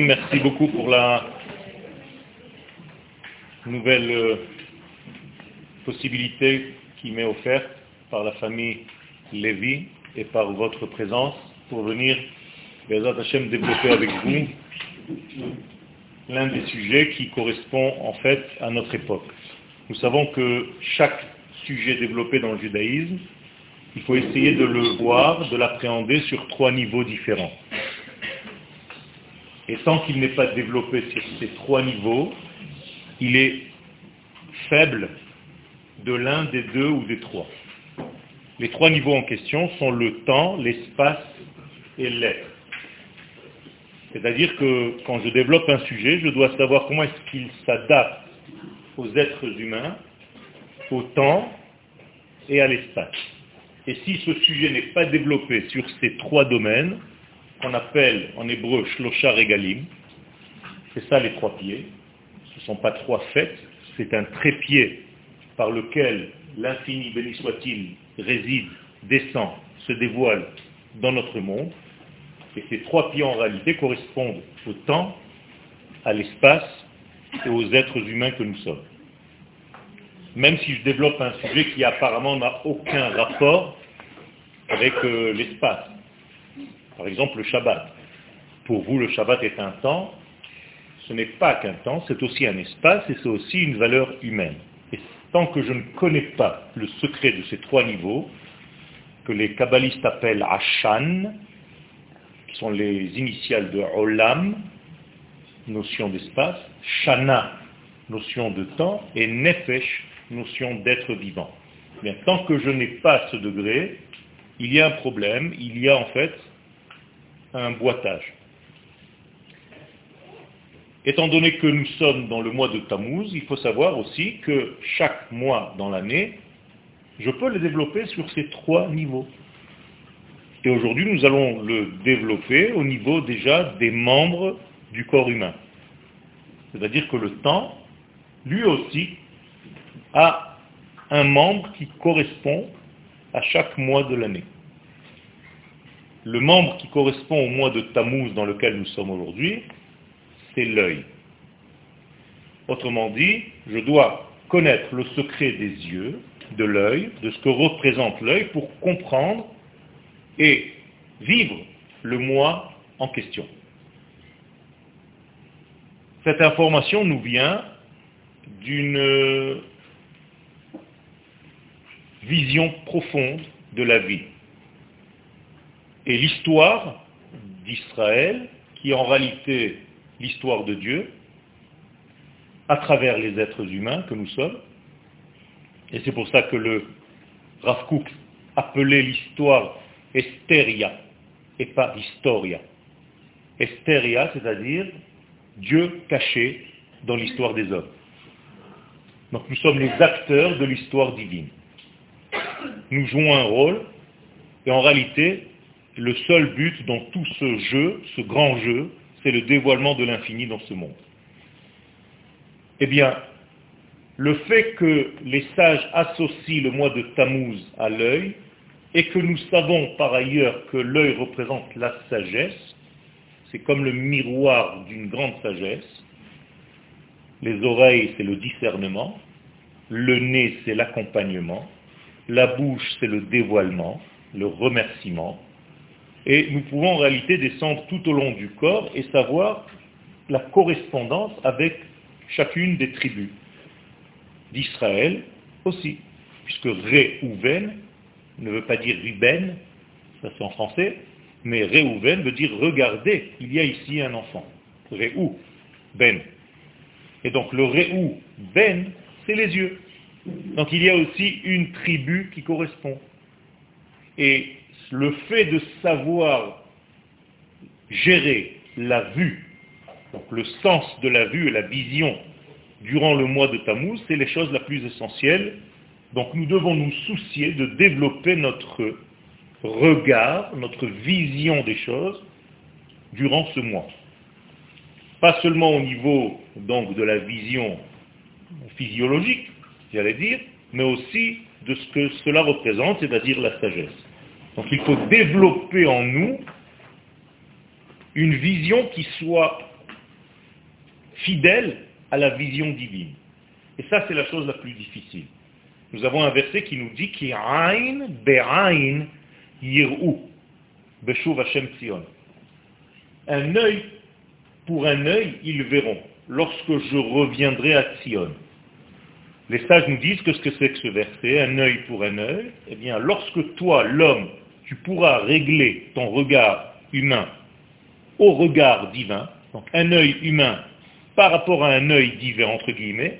Merci beaucoup pour la nouvelle euh, possibilité qui m'est offerte par la famille Lévy et par votre présence pour venir, Hashem, développer avec vous l'un des sujets qui correspond en fait à notre époque. Nous savons que chaque sujet développé dans le judaïsme, il faut essayer de le voir, de l'appréhender sur trois niveaux différents. Et tant qu'il n'est pas développé sur ces trois niveaux, il est faible de l'un des deux ou des trois. Les trois niveaux en question sont le temps, l'espace et l'être. C'est-à-dire que quand je développe un sujet, je dois savoir comment est-ce qu'il s'adapte aux êtres humains, au temps et à l'espace. Et si ce sujet n'est pas développé sur ces trois domaines, qu'on appelle en hébreu shlosha regalim, c'est ça les trois pieds, ce ne sont pas trois fêtes, c'est un trépied par lequel l'infini, béni soit-il, réside, descend, se dévoile dans notre monde. Et ces trois pieds en réalité correspondent au temps, à l'espace et aux êtres humains que nous sommes. Même si je développe un sujet qui apparemment n'a aucun rapport avec euh, l'espace. Par exemple, le Shabbat. Pour vous, le Shabbat est un temps. Ce n'est pas qu'un temps, c'est aussi un espace et c'est aussi une valeur humaine. Et tant que je ne connais pas le secret de ces trois niveaux, que les kabbalistes appellent Ashan, qui sont les initiales de Olam, notion d'espace, Shana, notion de temps, et Nefesh, notion d'être vivant. Bien, tant que je n'ai pas ce degré, il y a un problème, il y a en fait un boitage. Étant donné que nous sommes dans le mois de Tammuz, il faut savoir aussi que chaque mois dans l'année, je peux le développer sur ces trois niveaux. Et aujourd'hui, nous allons le développer au niveau déjà des membres du corps humain. C'est-à-dire que le temps, lui aussi, a un membre qui correspond à chaque mois de l'année. Le membre qui correspond au mois de Tammuz dans lequel nous sommes aujourd'hui, c'est l'œil. Autrement dit, je dois connaître le secret des yeux, de l'œil, de ce que représente l'œil pour comprendre et vivre le mois en question. Cette information nous vient d'une vision profonde de la vie. Et l'histoire d'Israël, qui est en réalité l'histoire de Dieu, à travers les êtres humains que nous sommes, et c'est pour ça que le Rav appelait l'histoire Estheria et pas Historia. Estheria, c'est-à-dire Dieu caché dans l'histoire des hommes. Donc nous sommes les acteurs de l'histoire divine. Nous jouons un rôle, et en réalité, le seul but dans tout ce jeu, ce grand jeu, c'est le dévoilement de l'infini dans ce monde. Eh bien, le fait que les sages associent le mois de Tammuz à l'œil, et que nous savons par ailleurs que l'œil représente la sagesse, c'est comme le miroir d'une grande sagesse, les oreilles c'est le discernement, le nez c'est l'accompagnement, la bouche c'est le dévoilement, le remerciement, et nous pouvons en réalité descendre tout au long du corps et savoir la correspondance avec chacune des tribus d'Israël aussi, puisque Réhouven ne veut pas dire Ruben, ça c'est en français, mais Réhouven veut dire regardez, il y a ici un enfant. Réhou, Ben. Et donc le Réhou, Ben, c'est les yeux. Donc il y a aussi une tribu qui correspond. Et le fait de savoir gérer la vue, donc le sens de la vue et la vision durant le mois de Tammuz, c'est les choses la plus essentielles. Donc nous devons nous soucier de développer notre regard, notre vision des choses durant ce mois. Pas seulement au niveau donc de la vision physiologique, j'allais dire, mais aussi de ce que cela représente, c'est-à-dire la sagesse. Donc il faut développer en nous une vision qui soit fidèle à la vision divine. Et ça, c'est la chose la plus difficile. Nous avons un verset qui nous dit be'ain yir'u. Un œil pour un œil, ils verront, lorsque je reviendrai à Tzion. Les sages nous disent que ce que c'est que ce verset, un œil pour un œil, eh bien, lorsque toi, l'homme, tu pourras régler ton regard humain au regard divin, donc un œil humain par rapport à un œil divin, entre guillemets,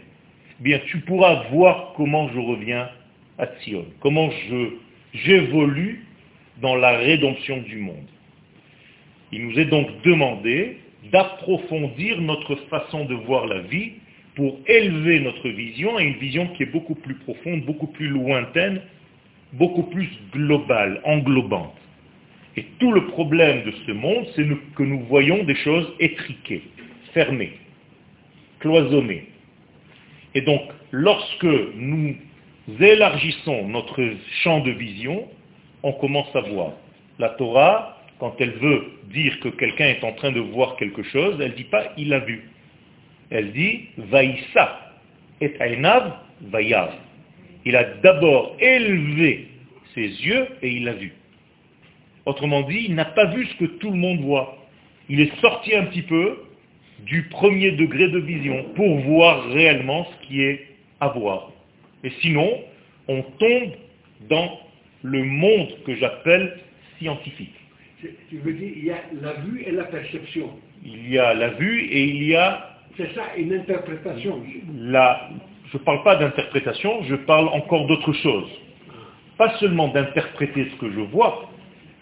eh bien, tu pourras voir comment je reviens à Sion, comment je, j'évolue dans la rédemption du monde. Il nous est donc demandé d'approfondir notre façon de voir la vie pour élever notre vision à une vision qui est beaucoup plus profonde, beaucoup plus lointaine, beaucoup plus globale, englobante. Et tout le problème de ce monde, c'est que nous voyons des choses étriquées, fermées, cloisonnées. Et donc, lorsque nous élargissons notre champ de vision, on commence à voir. La Torah, quand elle veut dire que quelqu'un est en train de voir quelque chose, elle ne dit pas il a vu. Elle dit Vaïssa et Ainav Vayav. Il a d'abord élevé ses yeux et il a vu. Autrement dit, il n'a pas vu ce que tout le monde voit. Il est sorti un petit peu du premier degré de vision pour voir réellement ce qui est à voir. Et sinon, on tombe dans le monde que j'appelle scientifique. Tu veux dire, il y a la vue et la perception. Il y a la vue et il y a... C'est ça, une interprétation. La, je ne parle pas d'interprétation, je parle encore d'autre chose. Pas seulement d'interpréter ce que je vois,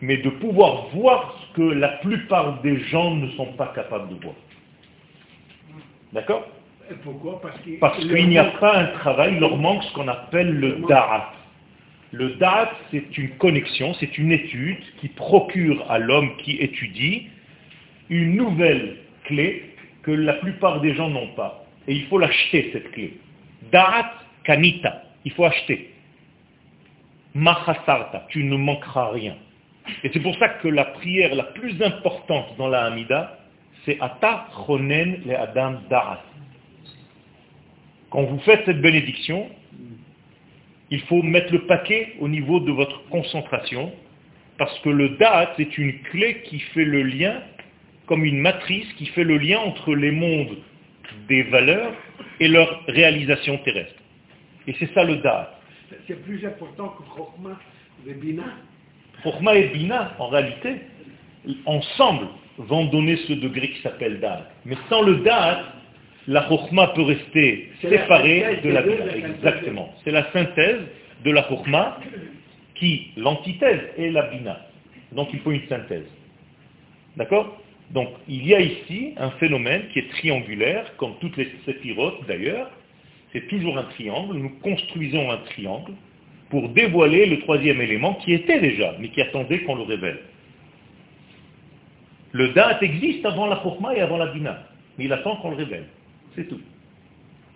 mais de pouvoir voir ce que la plupart des gens ne sont pas capables de voir. D'accord? Pourquoi? Parce qu'il n'y a pas un travail, il leur manque ce qu'on appelle le da'at. Le da'at, c'est une connexion, c'est une étude qui procure à l'homme qui étudie une nouvelle clé que la plupart des gens n'ont pas. Et il faut l'acheter, cette clé. Da'at kanita, il faut acheter. Mahasarta, tu ne manqueras rien. Et c'est pour ça que la prière la plus importante dans la Hamida, c'est Ata Chonen le Adam Da'at. Quand vous faites cette bénédiction, il faut mettre le paquet au niveau de votre concentration, parce que le Da'at, c'est une clé qui fait le lien, comme une matrice qui fait le lien entre les mondes des valeurs et leur réalisation terrestre. Et c'est ça le Da'at. C'est plus important que Chokhmah et Bina. Chokhmah et Bina, en réalité, ensemble, vont donner ce degré qui s'appelle Da'at. Mais sans le Da'at, la Chokhmah peut rester séparée de la Bina. Exactement. C'est la synthèse de la Chokhmah qui, l'antithèse, est la Bina. Donc il faut une synthèse. D'accord? Donc il y a ici un phénomène qui est triangulaire, comme toutes les séphirotes d'ailleurs, c'est toujours un triangle, nous construisons un triangle pour dévoiler le troisième élément qui était déjà, mais qui attendait qu'on le révèle. Le date existe avant la Chokhmah et avant la Bina, mais il attend qu'on le révèle. C'est tout.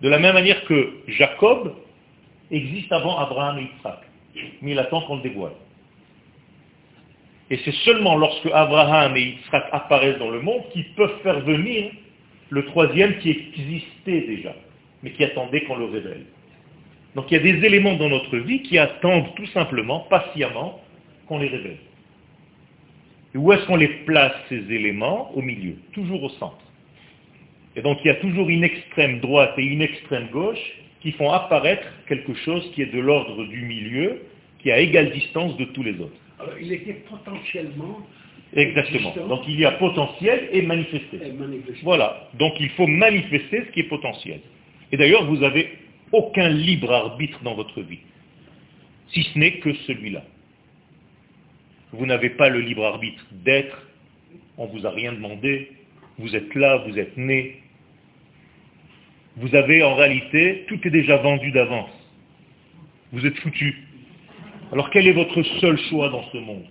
De la même manière que Jacob existe avant Abraham et Yitzhak, mais il attend qu'on le dévoile. Et c'est seulement lorsque Abraham et Yitzhak apparaissent dans le monde qu'ils peuvent faire venir le troisième qui existait déjà mais qui attendait qu'on le révèle. Donc il y a des éléments dans notre vie qui attendent tout simplement, patiemment, qu'on les révèle. Et où est-ce qu'on les place, ces éléments? Au milieu, toujours au centre. Et donc il y a toujours une extrême droite et une extrême gauche qui font apparaître quelque chose qui est de l'ordre du milieu, qui est à égale distance de tous les autres. Alors il était potentiellement Exactement. Donc il y a potentiel et manifesté. Voilà. Donc il faut manifester ce qui est potentiel. Et d'ailleurs, vous n'avez aucun libre arbitre dans votre vie, si ce n'est que celui-là. Vous n'avez pas le libre arbitre d'être, on ne vous a rien demandé, vous êtes là, vous êtes né. Vous avez en réalité, tout est déjà vendu d'avance. Vous êtes foutu. Alors quel est votre seul choix dans ce monde?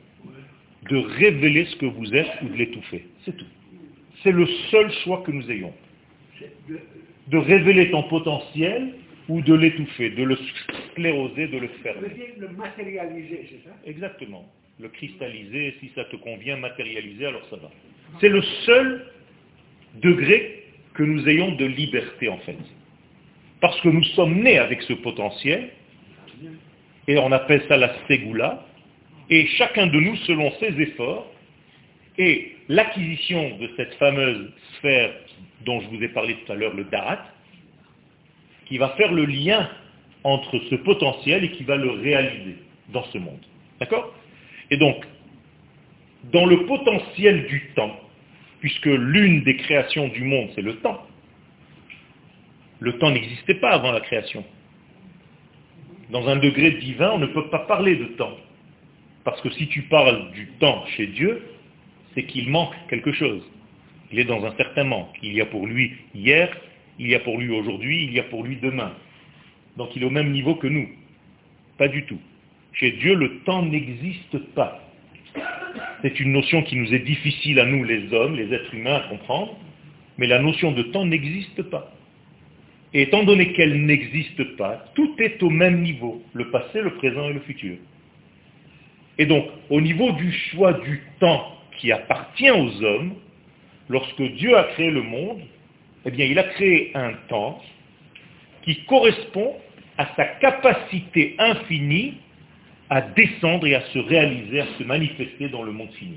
De révéler ce que vous êtes ou de l'étouffer. C'est tout. C'est le seul choix que nous ayons de révéler ton potentiel ou de l'étouffer, de le scléroser, de le dire le matérialiser, c'est ça? Exactement. Le cristalliser, si ça te convient, matérialiser, alors ça va. C'est le seul degré que nous ayons de liberté en fait. Parce que nous sommes nés avec ce potentiel, et on appelle ça la ségoula, et chacun de nous, selon ses efforts, et l'acquisition de cette fameuse sphère dont je vous ai parlé tout à l'heure, le darat, qui va faire le lien entre ce potentiel et qui va le réaliser dans ce monde. D'accord? Et donc, dans le potentiel du temps, puisque l'une des créations du monde, c'est le temps, le temps n'existait pas avant la création. Dans un degré divin, on ne peut pas parler de temps. Parce que si tu parles du temps chez Dieu, c'est qu'il manque quelque chose. Il est dans un certain manque. Il y a pour lui hier, il y a pour lui aujourd'hui, il y a pour lui demain. Donc il est au même niveau que nous. Pas du tout. Chez Dieu, le temps n'existe pas. C'est une notion qui nous est difficile à nous, les hommes, les êtres humains, à comprendre, mais la notion de temps n'existe pas. Et étant donné qu'elle n'existe pas, tout est au même niveau, le passé, le présent et le futur. Et donc, au niveau du choix du temps qui appartient aux hommes, lorsque Dieu a créé le monde, eh bien, il a créé un temps qui correspond à sa capacité infinie à descendre et à se réaliser, à se manifester dans le monde fini.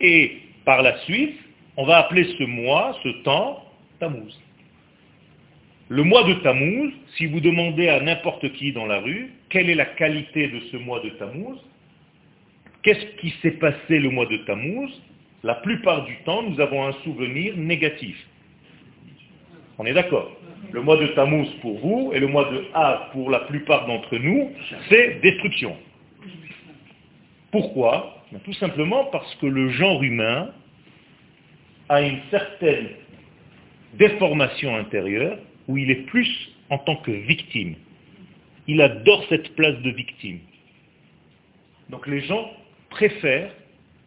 Et par la suite, on va appeler ce mois, ce temps, Tammuz. Le mois de Tammuz, si vous demandez à n'importe qui dans la rue, quelle est la qualité de ce mois de Tammuz, qu'est-ce qui s'est passé le mois de Tammuz, la plupart du temps, nous avons un souvenir négatif. On est d'accord Le mois de Tammuz pour vous et le mois de Av pour la plupart d'entre nous, c'est destruction. Pourquoi? Tout simplement parce que le genre humain a une certaine déformation intérieure où il est plus en tant que victime. Il adore cette place de victime. Donc les gens préfèrent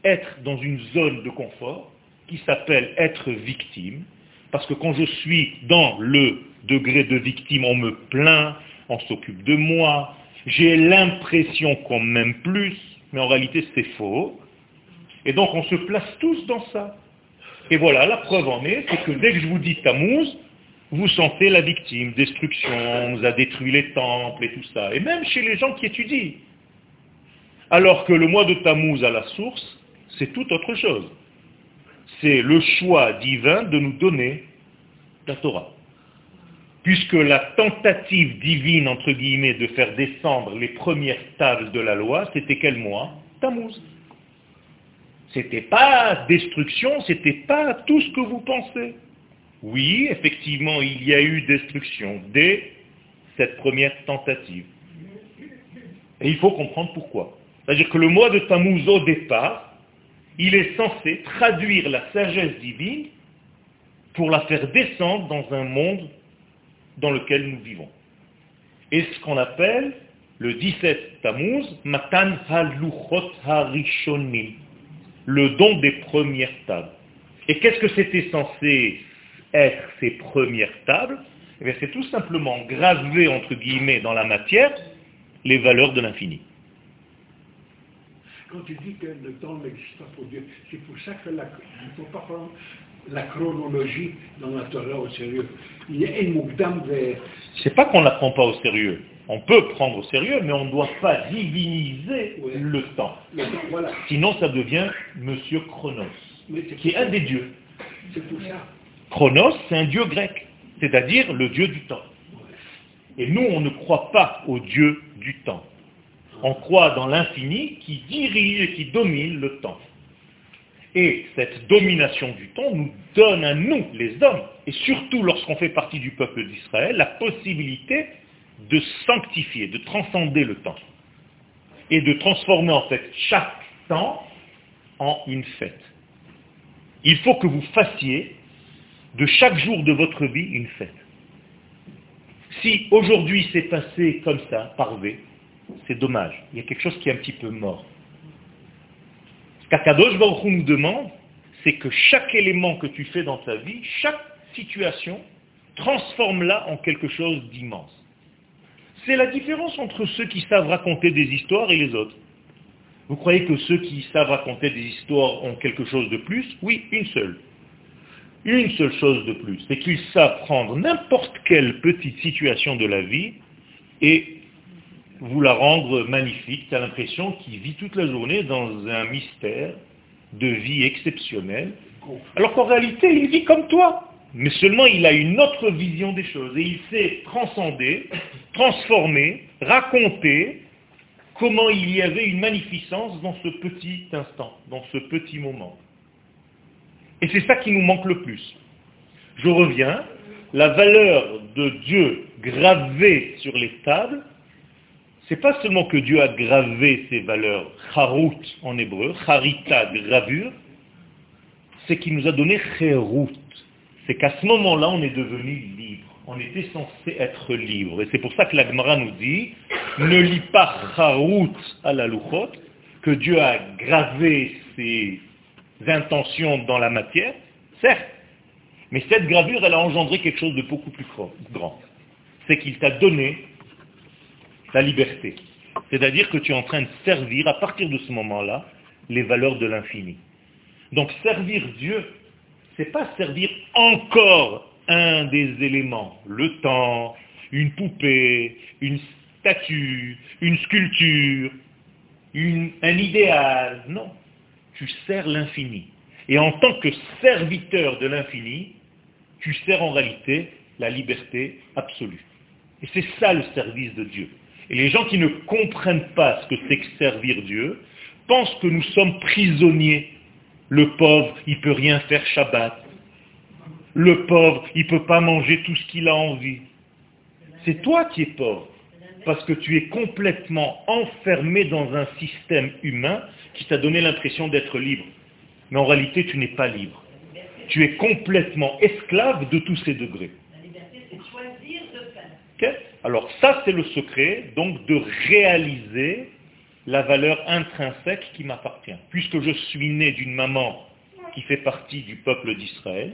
être dans une zone de confort qui s'appelle être victime, parce que quand je suis dans le degré de victime, on me plaint, on s'occupe de moi, j'ai l'impression qu'on m'aime plus, mais en réalité c'est faux. Et donc on se place tous dans ça. Et voilà, la preuve en est, c'est que dès que je vous dis Tammuz, vous sentez la victime, destruction, on nous a détruit les temples et tout ça. Et même chez les gens qui étudient. Alors que le mois de Tammuz à la source, c'est tout autre chose. C'est le choix divin de nous donner la Torah. Puisque la tentative divine, entre guillemets, de faire descendre les premières tables de la loi, c'était quel mois? Tammuz. C'était pas destruction, c'était pas tout ce que vous pensez. Oui, effectivement, il y a eu destruction dès cette première tentative. Et il faut comprendre pourquoi. C'est-à-dire que le mois de Tammuz, au départ, il est censé traduire la sagesse divine pour la faire descendre dans un monde dans lequel nous vivons. Et ce qu'on appelle le 17 Tammuz, Matan Haluchot Harishonim, le don des premières tables. Et qu'est-ce que c'était censé être ces premières tables? Eh bien, c'est tout simplement graver, entre guillemets, dans la matière, les valeurs de l'infini. Quand tu dis que le temps n'existe pas pour Dieu, c'est pour ça qu'il ne faut pas prendre la chronologie dans la Torah au sérieux. Il y a une moukdam vers... C'est pas qu'on ne la prend pas au sérieux. On peut prendre au sérieux, mais on ne doit pas diviniser Ouais. le temps. Voilà. Sinon, ça devient Monsieur Chronos, qui est un des dieux. ça. Chronos, c'est un dieu grec, c'est-à-dire le dieu du temps. Et nous, on ne croit pas au dieu du temps. On croit dans l'infini qui dirige et qui domine le temps. Et cette domination du temps nous donne à nous, les hommes, et surtout lorsqu'on fait partie du peuple d'Israël, la possibilité de sanctifier, de transcender le temps. Et de transformer en fait chaque temps en une fête. Il faut que vous fassiez de chaque jour de votre vie une fête. Si aujourd'hui c'est passé comme ça, par V, c'est dommage. Il y a quelque chose qui est un petit peu mort. Ce qu'Akadosh Baruch nous demande, c'est que chaque élément que tu fais dans ta vie, chaque situation, transforme-la en quelque chose d'immense. C'est la différence entre ceux qui savent raconter des histoires et les autres. Vous croyez que ceux qui savent raconter des histoires ont quelque chose de plus? Oui, une seule. Une seule chose de plus, c'est qu'ils savent prendre n'importe quelle petite situation de la vie et vous la rendre magnifique. Tu as l'impression qu'il vit toute la journée dans un mystère de vie exceptionnelle, alors qu'en réalité, il vit comme toi. Mais seulement il a une autre vision des choses et il sait transcender, transformer, raconter comment il y avait une magnificence dans ce petit instant, dans ce petit moment. Et c'est ça qui nous manque le plus. Je reviens, la valeur de Dieu gravée sur les tables, c'est pas seulement que Dieu a gravé ces valeurs, charut en hébreu, charita, gravure, c'est qu'il nous a donné cherut. C'est qu'à ce moment-là, on est devenu libre. On était censé être libre. Et c'est pour ça que la Gemara nous dit, ne lis pas charut à la louchot, que Dieu a gravé ses intentions dans la matière, certes, mais cette gravure, elle a engendré quelque chose de beaucoup plus grand. C'est qu'il t'a donné la liberté. C'est-à-dire que tu es en train de servir, à partir de ce moment-là, les valeurs de l'infini. Donc servir Dieu, c'est pas servir encore un des éléments, le temps, une poupée, une statue, une sculpture, un idéal. Non, tu sers l'infini. Et en tant que serviteur de l'infini, tu sers en réalité la liberté absolue. Et c'est ça le service de Dieu. Et les gens qui ne comprennent pas ce que c'est que servir Dieu, pensent que nous sommes prisonniers. Le pauvre, il ne peut rien faire Shabbat. Le pauvre, il ne peut pas manger tout ce qu'il a envie. C'est toi qui es pauvre, parce que tu es complètement enfermé dans un système humain qui t'a donné l'impression d'être libre. Mais en réalité, tu n'es pas libre. Tu es complètement esclave de tous ces degrés. La liberté, c'est choisir de faire. Alors ça, c'est le secret, donc, de réaliser la valeur intrinsèque qui m'appartient. Puisque je suis né d'une maman qui fait partie du peuple d'Israël,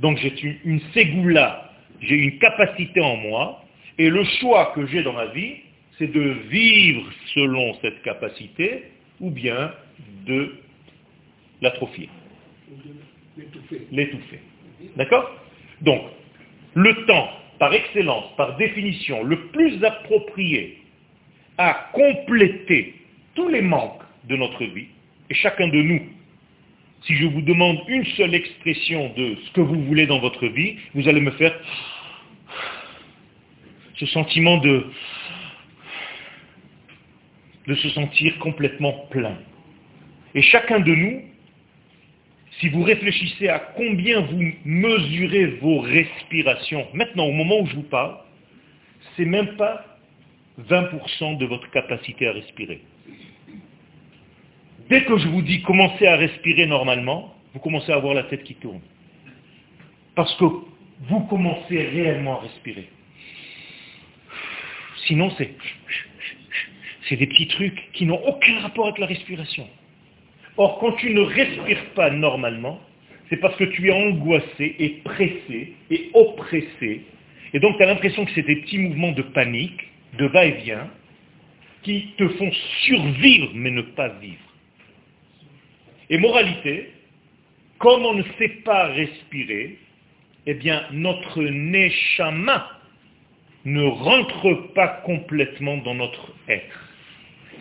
donc j'ai une, ségoula, j'ai une capacité en moi, et le choix que j'ai dans ma vie, c'est de vivre selon cette capacité, ou bien de l'atrophier. L'étouffer. D'accord? Donc, le temps, par excellence, par définition, le plus approprié à compléter tous les manques de notre vie, et chacun de nous, si je vous demande une seule expression de ce que vous voulez dans votre vie, vous allez me faire ce sentiment de, se sentir complètement plein. Et chacun de nous, si vous réfléchissez à combien vous mesurez vos respirations, maintenant au moment où je vous parle, c'est même pas 20% de votre capacité à respirer. Dès que je vous dis commencez à respirer normalement, vous commencez à avoir la tête qui tourne. Parce que vous commencez réellement à respirer. Sinon, c'est, c'est des petits trucs qui n'ont aucun rapport avec la respiration. Or, quand tu ne respires pas normalement, c'est parce que tu es angoissé et pressé et oppressé. Et donc, tu as l'impression que c'est des petits mouvements de panique, de va-et-vient, qui te font survivre mais ne pas vivre. Et moralité, comme on ne sait pas respirer, eh bien, notre neshama ne rentre pas complètement dans notre être.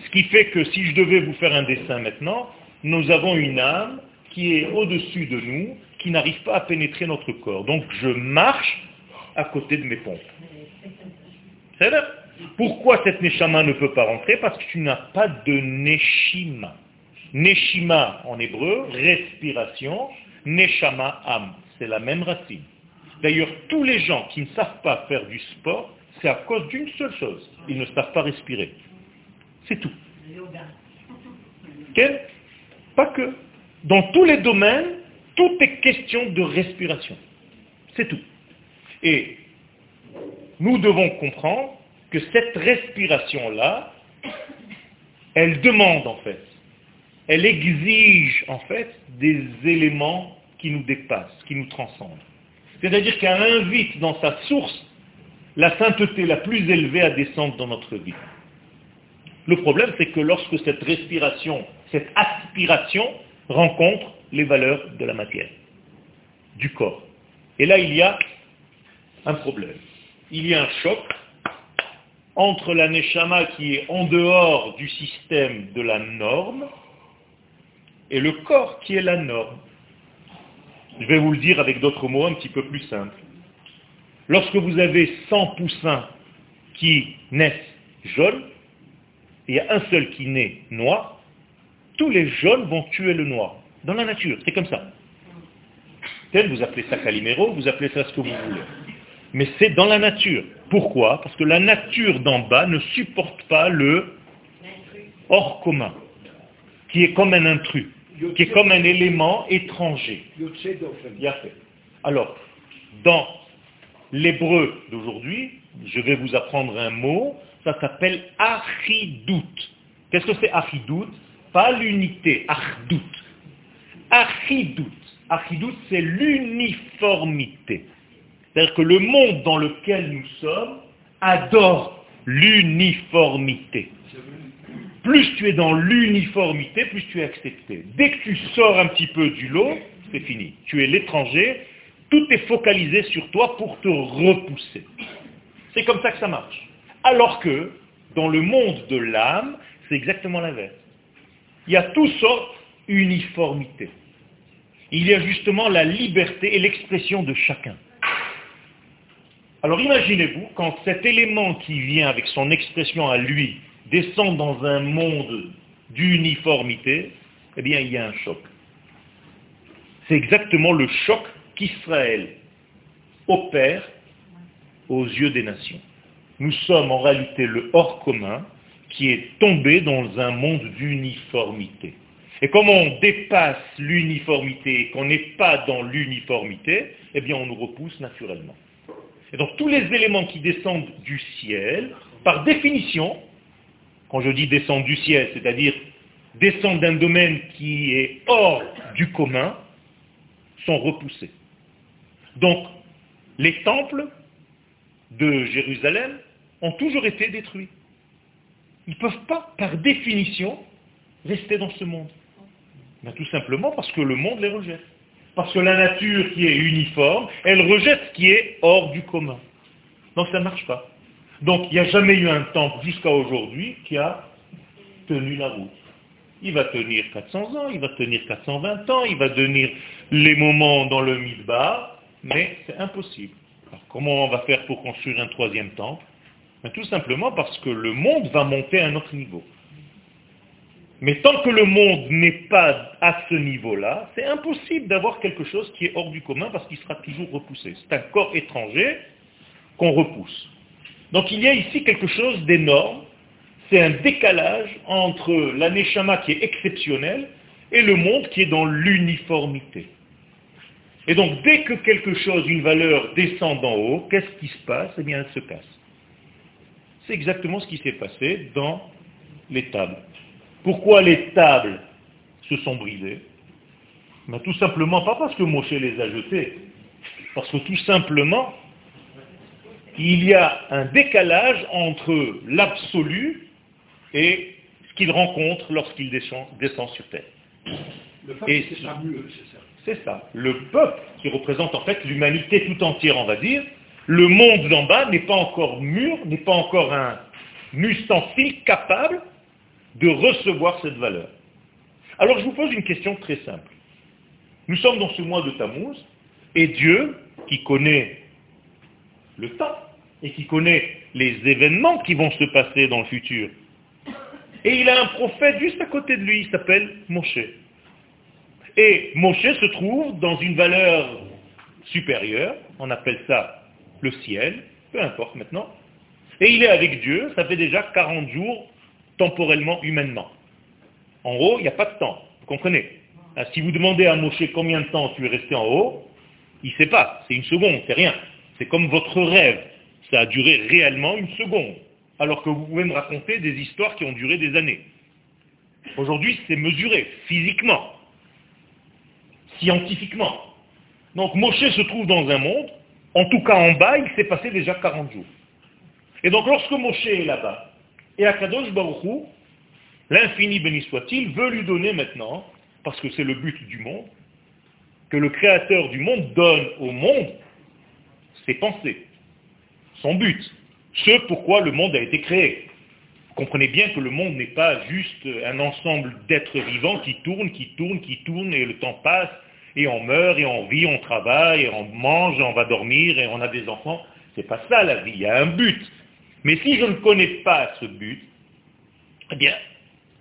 Ce qui fait que si je devais vous faire un dessin maintenant, nous avons une âme qui est au-dessus de nous, qui n'arrive pas à pénétrer notre corps. Donc je marche à côté de mes pompes. C'est Pourquoi cette neshama ne peut pas rentrer? Parce que tu n'as pas de neshima. Neshima en hébreu, respiration, neshama âme. C'est la même racine. D'ailleurs, tous les gens qui ne savent pas faire du sport, c'est à cause d'une seule chose. Ils ne savent pas respirer. C'est tout. Quel pas que. Dans tous les domaines, tout est question de respiration. C'est tout. Et nous devons comprendre que cette respiration-là, elle demande en fait, elle exige en fait des éléments qui nous dépassent, qui nous transcendent. C'est-à-dire qu'elle invite dans sa source la sainteté la plus élevée à descendre dans notre vie. Le problème, c'est que lorsque cette respiration, cette aspiration rencontre les valeurs de la matière, du corps. Et là, il y a un problème. Il y a un choc entre la neshama qui est en dehors du système de la norme et le corps qui est la norme. Je vais vous le dire avec d'autres mots un petit peu plus simples. Lorsque vous avez 100 poussins qui naissent jaunes, et il y a un seul qui naît noir, tous les jaunes vont tuer le noir. Dans la nature, c'est comme ça. Vous appelez ça Calimero, vous appelez ça ce que vous voulez. Mais c'est dans la nature. Pourquoi? Parce que la nature d'en bas ne supporte pas le hors commun, qui est comme un intrus, qui est comme un élément étranger. Alors, dans l'hébreu d'aujourd'hui, je vais vous apprendre un mot, ça s'appelle achidout. Qu'est-ce que c'est achidout? Pas l'unité, achdout. Achidout. Achidout, c'est l'uniformité. C'est-à-dire que le monde dans lequel nous sommes adore l'uniformité. Plus tu es dans l'uniformité, plus tu es accepté. Dès que tu sors un petit peu du lot, c'est fini. Tu es l'étranger, tout est focalisé sur toi pour te repousser. C'est comme ça que ça marche. Alors que, dans le monde de l'âme, c'est exactement l'inverse. Il y a tout sortes uniformité. Il y a justement la liberté et l'expression de chacun. Alors imaginez-vous, quand cet élément qui vient avec son expression à lui descend dans un monde d'uniformité, eh bien il y a un choc. C'est exactement le choc qu'Israël opère aux yeux des nations. Nous sommes en réalité le hors commun qui est tombé dans un monde d'uniformité. Et comme on dépasse l'uniformité et qu'on n'est pas dans l'uniformité, eh bien on nous repousse naturellement. Et donc tous les éléments qui descendent du ciel, par définition, quand je dis descendre du ciel, c'est-à-dire descendre d'un domaine qui est hors du commun, sont repoussés. Donc, les temples de Jérusalem ont toujours été détruits. Ils ne peuvent pas, par définition, rester dans ce monde. Ben, tout simplement parce que le monde les rejette. Parce que la nature qui est uniforme, elle rejette ce qui est hors du commun. Donc ça ne marche pas. Donc il n'y a jamais eu un temple jusqu'à aujourd'hui qui a tenu la route. Il va tenir 400 ans, il va tenir 420 ans, il va tenir les moments dans le midbar, mais c'est impossible. comment on va faire pour construire un troisième temple? Ben, Tout simplement parce que le monde va monter à un autre niveau. Mais tant que le monde n'est pas à ce niveau-là, c'est impossible d'avoir quelque chose qui est hors du commun parce qu'il sera toujours repoussé. C'est un corps étranger qu'on repousse. Donc il y a ici quelque chose d'énorme. C'est un décalage entre la qui est exceptionnelle et le monde qui est dans l'uniformité. Et donc dès que quelque chose, une valeur descend d'en haut, qu'est-ce qui se passe? Eh bien elle se casse. C'est exactement ce qui s'est passé dans les tables. Pourquoi les tables se sont brisées? Ben, Tout simplement, pas parce que Moshe les a jetées, parce que tout simplement, il y a un décalage entre l'absolu et ce qu'il rencontre lorsqu'il descend, sur terre. Le peuple, c'est ça. C'est ça. Le peuple, qui représente en fait l'humanité tout entière, on va dire, le monde d'en bas n'est pas encore mûr, n'est pas encore un ustensile capable de recevoir cette valeur. Alors je vous pose une question très simple. Nous sommes dans ce mois de Tammuz, et Dieu, qui connaît le temps, et qui connaît les événements qui vont se passer dans le futur, et il a un prophète juste à côté de lui, il s'appelle Moshe. Et Moshe se trouve dans une valeur supérieure, on appelle ça le ciel, peu importe maintenant, et il est avec Dieu, ça fait déjà 40 jours temporellement, humainement. En haut, il n'y a pas de temps. Vous comprenez? Ah, Si vous demandez à Moshe combien de temps tu es resté en haut, il ne sait pas. C'est une seconde, c'est rien. C'est comme votre rêve. Ça a duré réellement une seconde. Alors que vous pouvez me raconter des histoires qui ont duré des années. Aujourd'hui, c'est mesuré physiquement, scientifiquement. Donc Moshe se trouve dans un monde, en tout cas en bas, il s'est passé déjà 40 jours. Et donc lorsque Moshe est là-bas, et Akadosh Baruch Hu, l'infini béni soit-il, veut lui donner maintenant, parce que c'est le but du monde, que le créateur du monde donne au monde ses pensées, son but, ce pourquoi le monde a été créé. Vous comprenez bien que le monde n'est pas juste un ensemble d'êtres vivants qui tournent, qui tournent, qui tournent, et le temps passe, et on meurt, et on vit, on travaille, et on mange, et on va dormir, et on a des enfants. C'est pas ça la vie, il y a un but. Mais si je ne connais pas ce but, eh bien,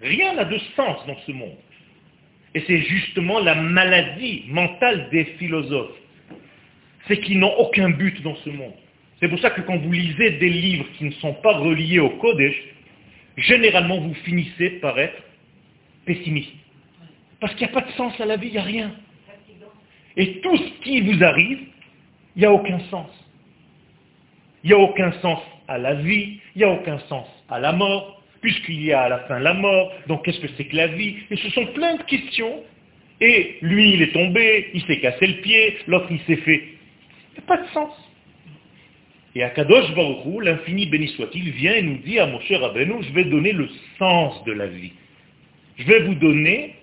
rien n'a de sens dans ce monde. Et c'est justement la maladie mentale des philosophes. C'est qu'ils n'ont aucun but dans ce monde. C'est pour ça que quand vous lisez des livres qui ne sont pas reliés au Kodesh, généralement vous finissez par être pessimiste. Parce qu'il n'y a pas de sens à la vie, il n'y a rien. Et tout ce qui vous arrive, il n'y a aucun sens. Il n'y a aucun sens à la vie, il n'y a aucun sens à la mort, puisqu'il y a à la fin la mort, donc qu'est-ce que c'est que la vie? Et ce sont plein de questions. Et lui, il est tombé, il s'est cassé le pied, l'autre, il s'est fait. Pas de sens. Et à Kadosh Baruch l'infini béni soit-il, vient et nous dit à mon cher Rabbeinu, je vais donner le sens de la vie. Je vais vous donner,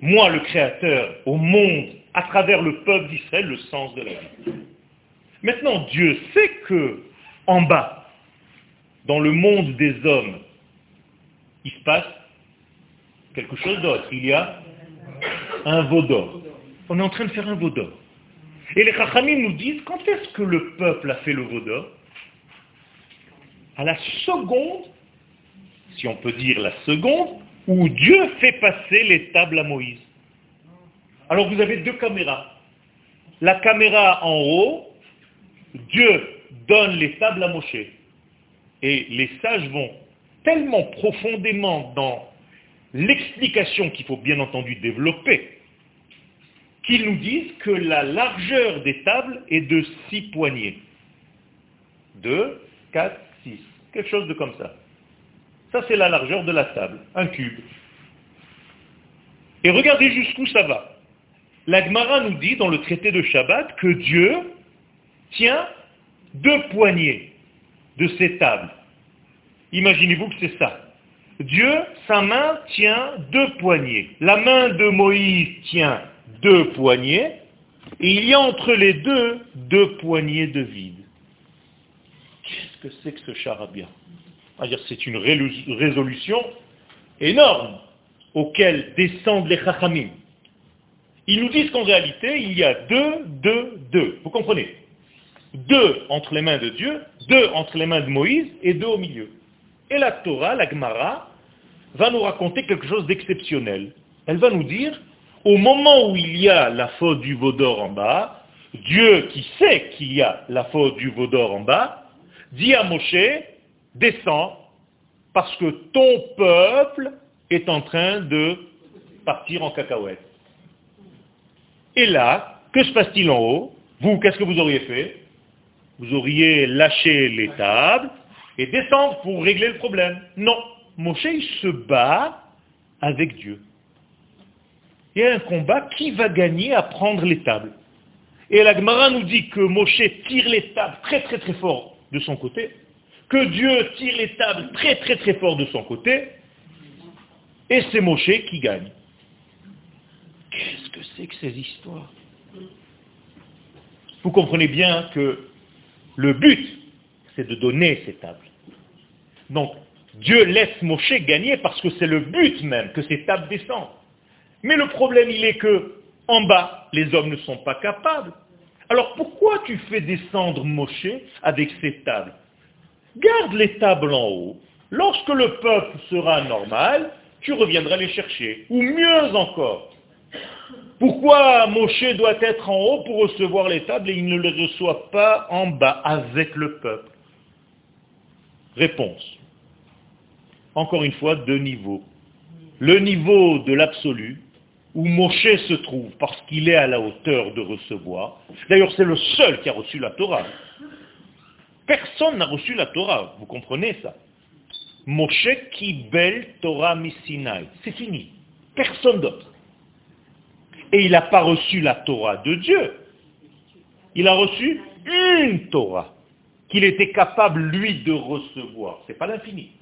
moi le Créateur, au monde, à travers le peuple d'Israël, le sens de la vie. Maintenant, Dieu sait que, en bas, dans le monde des hommes, il se passe quelque chose d'autre. Il y a un vaudor. On est en train de faire un vaudor. Et les Chachamim nous disent, quand est-ce que le peuple a fait le vaudor À la seconde, si on peut dire la seconde, où Dieu fait passer les tables à Moïse. Alors vous avez deux caméras. La caméra en haut, Dieu donne les tables à Moshe. Et les sages vont tellement profondément dans l'explication qu'il faut bien entendu développer, qu'ils nous disent que la largeur des tables est de 6 poignées. 2, 4, 6. Quelque chose de comme ça. Ça, c'est la largeur de la table, un cube. Et regardez jusqu'où ça va. L'Agmara nous dit dans le traité de Shabbat que Dieu tient deux poignées de ces tables. Imaginez-vous que c'est ça. Dieu, sa main tient deux poignées. La main de Moïse tient deux poignées, et il y a entre les deux deux poignées de vide. Qu'est-ce que c'est que ce charabia? C'est une résolution énorme auquel descendent les chachamim. Ils nous disent qu'en réalité, il y a deux, deux, deux. Vous comprenez? Deux entre les mains de Dieu, deux entre les mains de Moïse et deux au milieu. Et la Torah, la Gemara, va nous raconter quelque chose d'exceptionnel. Elle va nous dire, au moment où il y a la faute du Vaudor en bas, Dieu qui sait qu'il y a la faute du Vaudor en bas, dit à Moshe, descends, parce que ton peuple est en train de partir en cacahuète. Et là, que se passe-t-il en haut? Vous, qu'est-ce que vous auriez fait? Vous auriez lâché les tables, et descendre pour régler le problème. Non. Moshe, il se bat avec Dieu. Il y a un combat, qui va gagner à prendre les tables? Et la Gemara nous dit que Moshe tire les tables très très très fort de son côté, que Dieu tire les tables très très très fort de son côté, et c'est Moshe qui gagne. Qu'est-ce que c'est que ces histoires? Vous comprenez bien que le but c'est de donner ces tables. Donc, Dieu laisse Moshe gagner parce que c'est le but même que ces tables descendent. Mais le problème, il est que, en bas, les hommes ne sont pas capables. Alors pourquoi tu fais descendre Moshe avec ces tables? Garde les tables en haut. Lorsque le peuple sera normal, tu reviendras les chercher. Ou mieux encore, pourquoi Moshe doit être en haut pour recevoir les tables et il ne les reçoit pas en bas avec le peuple? Réponse. Encore une fois, deux niveaux. Le niveau de l'absolu, où Moshe se trouve parce qu'il est à la hauteur de recevoir. D'ailleurs, c'est le seul qui a reçu la Torah. Personne n'a reçu la Torah, vous comprenez ça Moshe qui belle Torah Missinai. C'est fini. Personne d'autre. Et il n'a pas reçu la Torah de Dieu. Il a reçu une Torah qu'il était capable, lui, de recevoir. Ce n'est pas l'infini.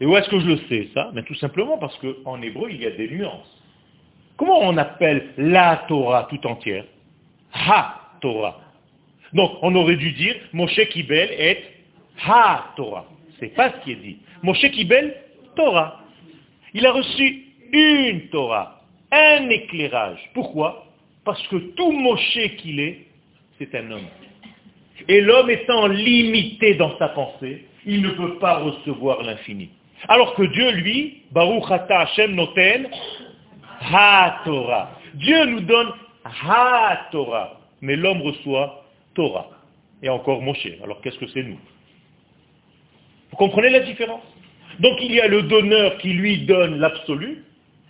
Et où est-ce que je le sais, ça? Mais Tout simplement parce qu'en hébreu, il y a des nuances. Comment on appelle la Torah tout entière? Ha Torah. Donc, on aurait dû dire, Moshe Kibel est Ha Torah. C'est pas ce qui est dit. Moshe Kibel, Torah. Il a reçu une Torah, un éclairage. Pourquoi? Parce que tout Moshe qu'il est, c'est un homme. Et l'homme étant limité dans sa pensée, il ne peut pas recevoir l'infini. Alors que Dieu, lui, Baruch Ata Hashem Noten, Ha Torah. Dieu nous donne Ha Torah. Mais l'homme reçoit Torah. Et encore Moshe. Alors qu'est-ce que c'est nous? Vous comprenez la différence? Donc il y a le donneur qui lui donne l'absolu,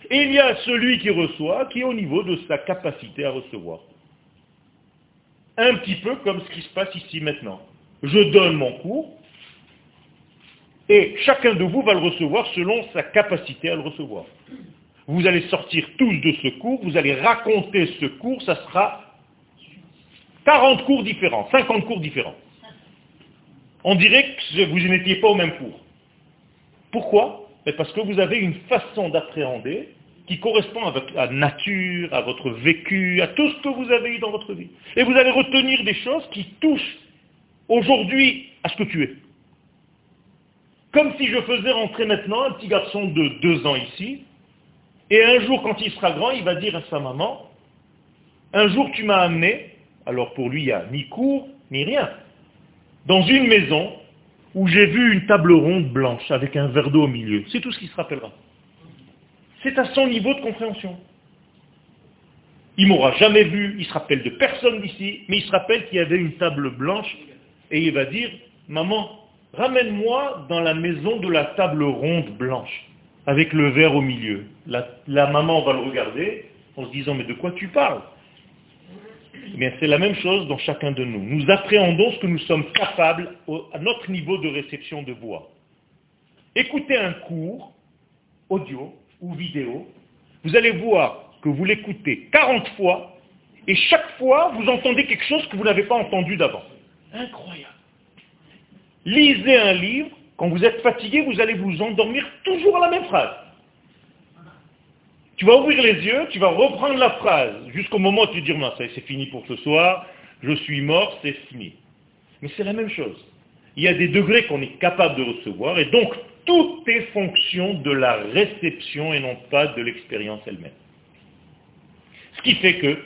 et il y a celui qui reçoit, qui est au niveau de sa capacité à recevoir. Un petit peu comme ce qui se passe ici maintenant. Je donne mon cours, et chacun de vous va le recevoir selon sa capacité à le recevoir. Vous allez sortir tous de ce cours, vous allez raconter ce cours, ça sera 40 cours différents, 50 cours différents. On dirait que vous n'étiez pas au même cours. Pourquoi? Ben Parce que vous avez une façon d'appréhender qui correspond à votre nature, à votre vécu, à tout ce que vous avez eu dans votre vie. Et vous allez retenir des choses qui touchent aujourd'hui à ce que tu es. Comme si je faisais rentrer maintenant un petit garçon de deux ans ici, et un jour, quand il sera grand, il va dire à sa maman, un jour tu m'as amené, alors pour lui, il n'y a ni cours, ni rien, dans une maison où j'ai vu une table ronde blanche avec un verre d'eau au milieu. C'est tout ce qu'il se rappellera. C'est à son niveau de compréhension. Il m'aura jamais vu, il se rappelle de personne d'ici, mais il se rappelle qu'il y avait une table blanche et il va dire, maman, ramène-moi dans la maison de la table ronde blanche avec le verre au milieu. La, maman va le regarder en se disant, mais de quoi tu parles? Mais c'est la même chose dans chacun de nous. Nous appréhendons ce que nous sommes capables à notre niveau de réception de voix. Écoutez un cours, audio ou vidéo, vous allez voir que vous l'écoutez 40 fois, et chaque fois, vous entendez quelque chose que vous n'avez pas entendu d'avant. Incroyable. Lisez un livre, quand vous êtes fatigué, vous allez vous endormir toujours à la même phrase. Tu vas ouvrir les yeux, tu vas reprendre la phrase, jusqu'au moment où tu dis, non, c'est fini pour ce soir, je suis mort, c'est fini. Mais c'est la même chose. Il y a des degrés qu'on est capable de recevoir, et donc tout est fonction de la réception et non pas de l'expérience elle-même. Ce qui fait que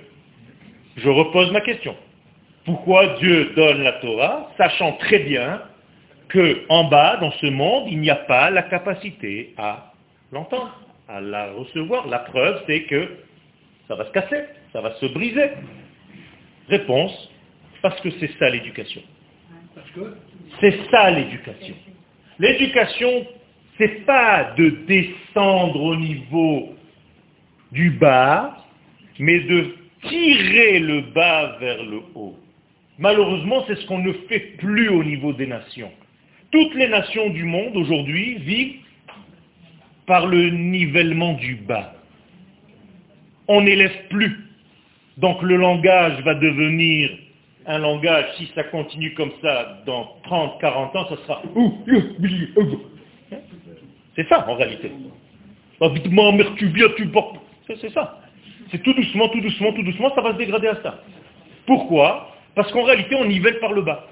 je repose ma question. Pourquoi Dieu donne la Torah, sachant très bien que en bas, dans ce monde, il n'y a pas la capacité à l'entendre, à la recevoir. La preuve, c'est que ça va se casser, ça va se briser. Réponse, parce que c'est ça l'éducation. C'est ça l'éducation. L'éducation, c'est pas de descendre au niveau du bas, mais de tirer le bas vers le haut. Malheureusement, c'est ce qu'on ne fait plus au niveau des nations. Toutes les nations du monde aujourd'hui vivent par le nivellement du bas. On n'élève plus. Donc le langage va devenir un langage, si ça continue comme ça, dans 30, 40 ans, ça sera... C'est ça en réalité. C'est ça. C'est tout doucement, tout doucement, tout doucement, ça va se dégrader à ça. Pourquoi? Parce qu'en réalité, on nivelle par le bas.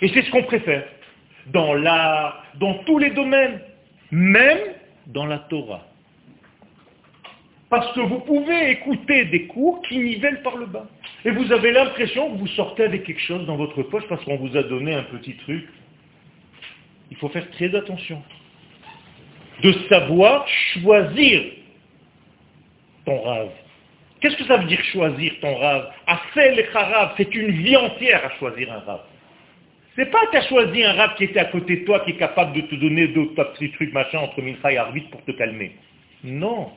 Et c'est ce qu'on préfère dans l'art, dans tous les domaines, même dans la Torah. Parce que vous pouvez écouter des cours qui nivellent par le bas. Et vous avez l'impression que vous sortez avec quelque chose dans votre poche parce qu'on vous a donné un petit truc. Il faut faire très attention. De savoir choisir ton rave. Qu'est-ce que ça veut dire choisir ton rave? Afel et c'est une vie entière à choisir un rave. C'est pas que tu as choisi un rap qui était à côté de toi, qui est capable de te donner d'autres petits trucs machin entre Mincha et Arvit pour te calmer. Non.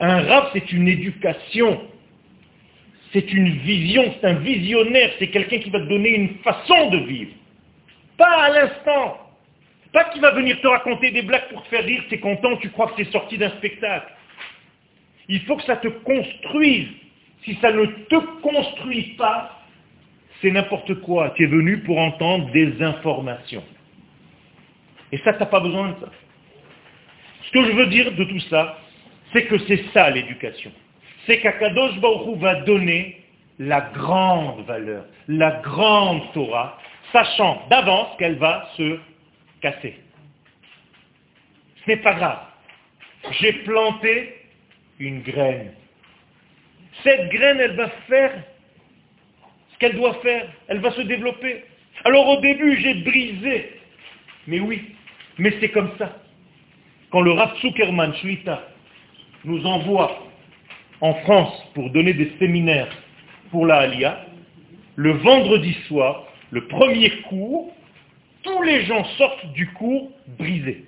Un rap, c'est une éducation. C'est une vision, c'est un visionnaire, c'est quelqu'un qui va te donner une façon de vivre. Pas à l'instant. Pas qu'il va venir te raconter des blagues pour te faire rire, tu es content, tu crois que c'est sorti d'un spectacle. Il faut que ça te construise. si ça ne te construit pas, n'importe quoi. Tu es venu pour entendre des informations. Et ça, tu pas besoin de ça. Ce que je veux dire de tout ça, c'est que c'est ça l'éducation. C'est qu'Akadosh Baruch va donner la grande valeur, la grande Torah, sachant d'avance qu'elle va se casser. Ce n'est pas grave. J'ai planté une graine. Cette graine, elle va faire qu'elle doit faire. Elle va se développer. Alors au début, j'ai brisé. Mais oui, mais c'est comme ça. Quand le Rav Zuckerman Shlita nous envoie en France pour donner des séminaires pour la Alia, le vendredi soir, le premier cours, tous les gens sortent du cours brisés.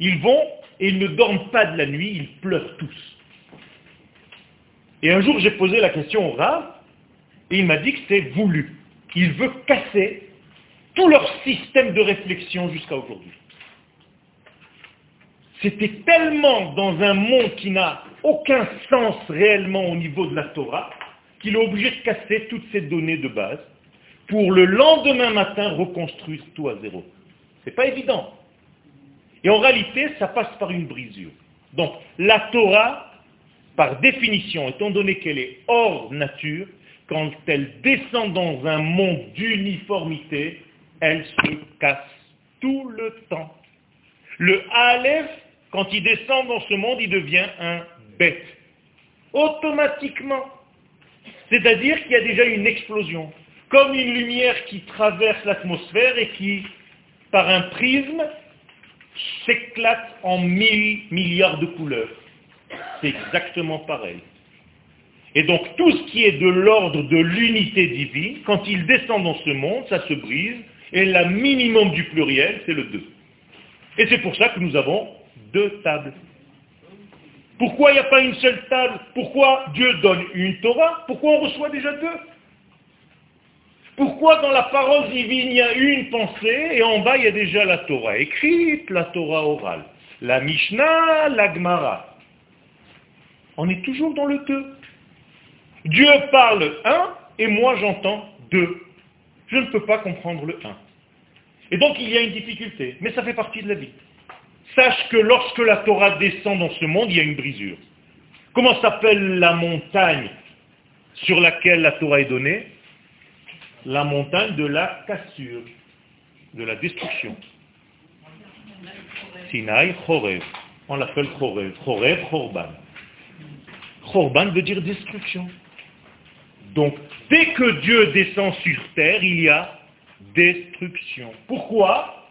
Ils vont et ils ne dorment pas de la nuit, ils pleurent tous. Et un jour, j'ai posé la question au Rav, et il m'a dit que c'est voulu. Il veut casser tout leur système de réflexion jusqu'à aujourd'hui. C'était tellement dans un monde qui n'a aucun sens réellement au niveau de la Torah, qu'il est obligé de casser toutes ces données de base pour le lendemain matin reconstruire tout à zéro. C'est pas évident. Et en réalité, ça passe par une brisure. Donc, la Torah, par définition, étant donné qu'elle est hors nature, quand elle descend dans un monde d'uniformité, elle se casse tout le temps. Le Aleph, quand il descend dans ce monde, il devient un bête. Automatiquement. C'est-à-dire qu'il y a déjà une explosion. Comme une lumière qui traverse l'atmosphère et qui, par un prisme, s'éclate en mille milliards de couleurs. C'est exactement pareil. Et donc tout ce qui est de l'ordre de l'unité divine, quand il descend dans ce monde, ça se brise, et le minimum du pluriel, c'est le 2. Et c'est pour ça que nous avons deux tables. Pourquoi il n'y a pas une seule table? Pourquoi Dieu donne une Torah? Pourquoi on reçoit déjà deux? Pourquoi dans la parole divine il y a une pensée et en bas il y a déjà la Torah écrite, la Torah orale, la Mishnah, la Gemara On est toujours dans le deux. Dieu parle un et moi j'entends deux. Je ne peux pas comprendre le un. Et donc il y a une difficulté, mais ça fait partie de la vie. Sache que lorsque la Torah descend dans ce monde, il y a une brisure. Comment s'appelle la montagne sur laquelle la Torah est donnée? La montagne de la cassure, de la destruction. Sinaï, Chorev. On l'appelle Chorev. Chorev, Chorban. Chorban veut dire destruction. Donc, dès que Dieu descend sur terre, il y a destruction. Pourquoi?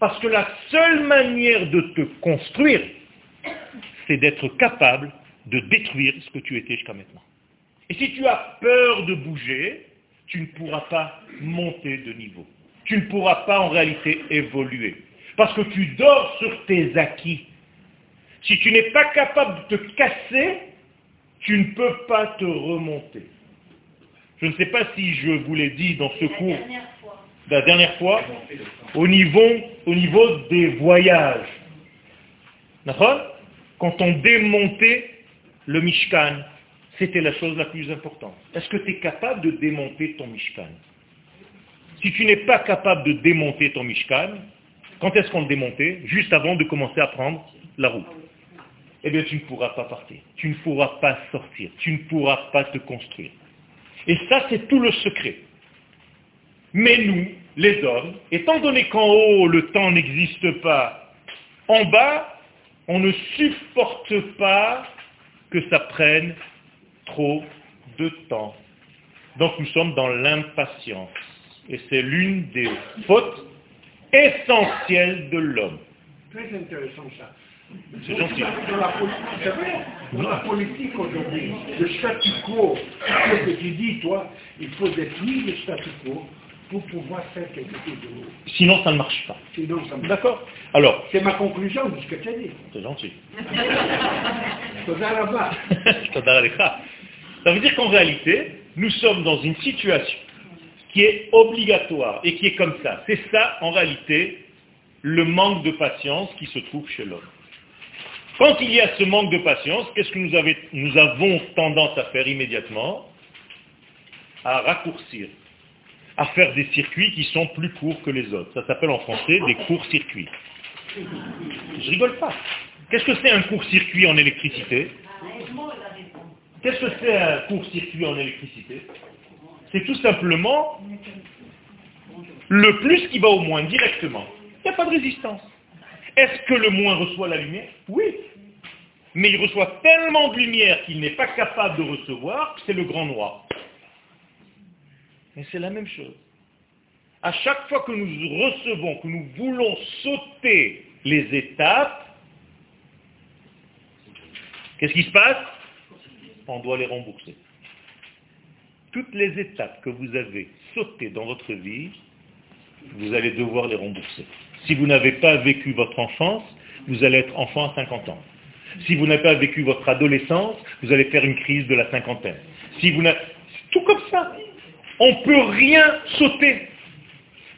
Parce que la seule manière de te construire, c'est d'être capable de détruire ce que tu étais jusqu'à maintenant. Et si tu as peur de bouger, tu ne pourras pas monter de niveau. Tu ne pourras pas en réalité évoluer. Parce que tu dors sur tes acquis. Si tu n'es pas capable de te casser, tu ne peux pas te remonter. Je ne sais pas si je vous l'ai dit dans ce cours la dernière fois, au niveau, au niveau des voyages. Quand on démontait le Mishkan, c'était la chose la plus importante. Est-ce que tu es capable de démonter ton Mishkan? Si tu n'es pas capable de démonter ton Mishkan, quand est-ce qu'on le démontait? Juste avant de commencer à prendre la route. Eh bien, tu ne pourras pas partir. Tu ne pourras pas sortir. Tu ne pourras pas te construire. Et ça, c'est tout le secret. Mais nous, les hommes, étant donné qu'en haut, le temps n'existe pas, en bas, on ne supporte pas que ça prenne trop de temps. Donc nous sommes dans l'impatience. Et c'est l'une des fautes essentielles de l'homme. Très intéressant ça. C'est gentil. Dans la, dans la politique aujourd'hui, le statu quo, ce que tu dis, toi, il faut détruire le statu quo pour pouvoir faire quelque chose de nouveau. Sinon, ça ne marche pas. Sinon, ça me... D'accord Alors, C'est ma conclusion de ce que tu as dit. c'est gentil. Ça veut dire qu'en réalité, nous sommes dans une situation qui est obligatoire et qui est comme ça. C'est ça, en réalité, le manque de patience qui se trouve chez l'homme. Quand il y a ce manque de patience, qu'est-ce que nous, avons tendance à faire immédiatement À raccourcir, à faire des circuits qui sont plus courts que les autres. Ça s'appelle en français des courts-circuits. Je rigole pas. Qu'est-ce que c'est un court-circuit en électricité? Qu'est-ce que c'est un court-circuit en électricité? C'est tout simplement le plus qui va au moins directement. Il n'y a pas de résistance. Est-ce que le moins reçoit la lumière? Oui. Mais il reçoit tellement de lumière qu'il n'est pas capable de recevoir, c'est le grand noir. Mais c'est la même chose. À chaque fois que nous recevons, que nous voulons sauter les étapes, qu'est-ce qui se passe? On doit les rembourser. Toutes les étapes que vous avez sautées dans votre vie, vous allez devoir les rembourser. Si vous n'avez pas vécu votre enfance, vous allez être enfant à 50 ans. Si vous n'avez pas vécu votre adolescence, vous allez faire une crise de la cinquantaine. Si. Tout comme ça. On ne peut rien sauter.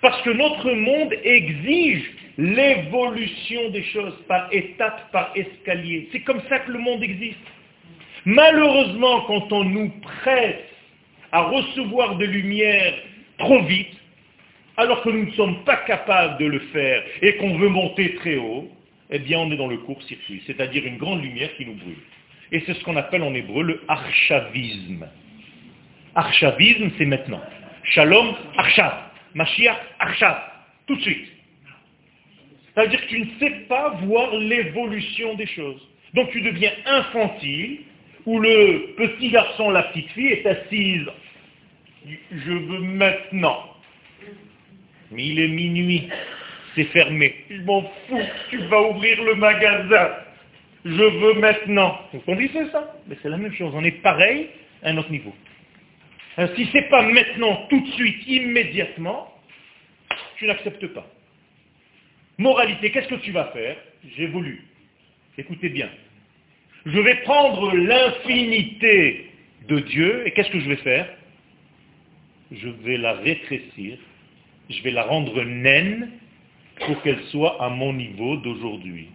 Parce que notre monde exige l'évolution des choses par étape, par escalier. C'est comme ça que le monde existe. Malheureusement, quand on nous presse à recevoir de lumière trop vite, alors que nous ne sommes pas capables de le faire et qu'on veut monter très haut, eh bien on est dans le court-circuit, c'est-à-dire une grande lumière qui nous brûle. Et c'est ce qu'on appelle en hébreu le archavisme. Archavisme, c'est maintenant. Shalom, archav. Mashiach, archav. Tout de suite. C'est-à-dire que tu ne sais pas voir l'évolution des choses. Donc tu deviens infantile, où le petit garçon, la petite fille est assise. Je veux maintenant. Mais il est minuit, c'est fermé. Je m'en fous, tu vas ouvrir le magasin. Je veux maintenant. Vous comprenez ça? Mais c'est la même chose, on est pareil à un autre niveau. Alors, si ce n'est pas maintenant, tout de suite, immédiatement, tu n'acceptes pas. Moralité, qu'est-ce que tu vas faire? J'évolue. Écoutez bien. Je vais prendre l'infinité de Dieu et qu'est-ce que je vais faire? Je vais la rétrécir je vais la rendre naine pour qu'elle soit à mon niveau d'aujourd'hui.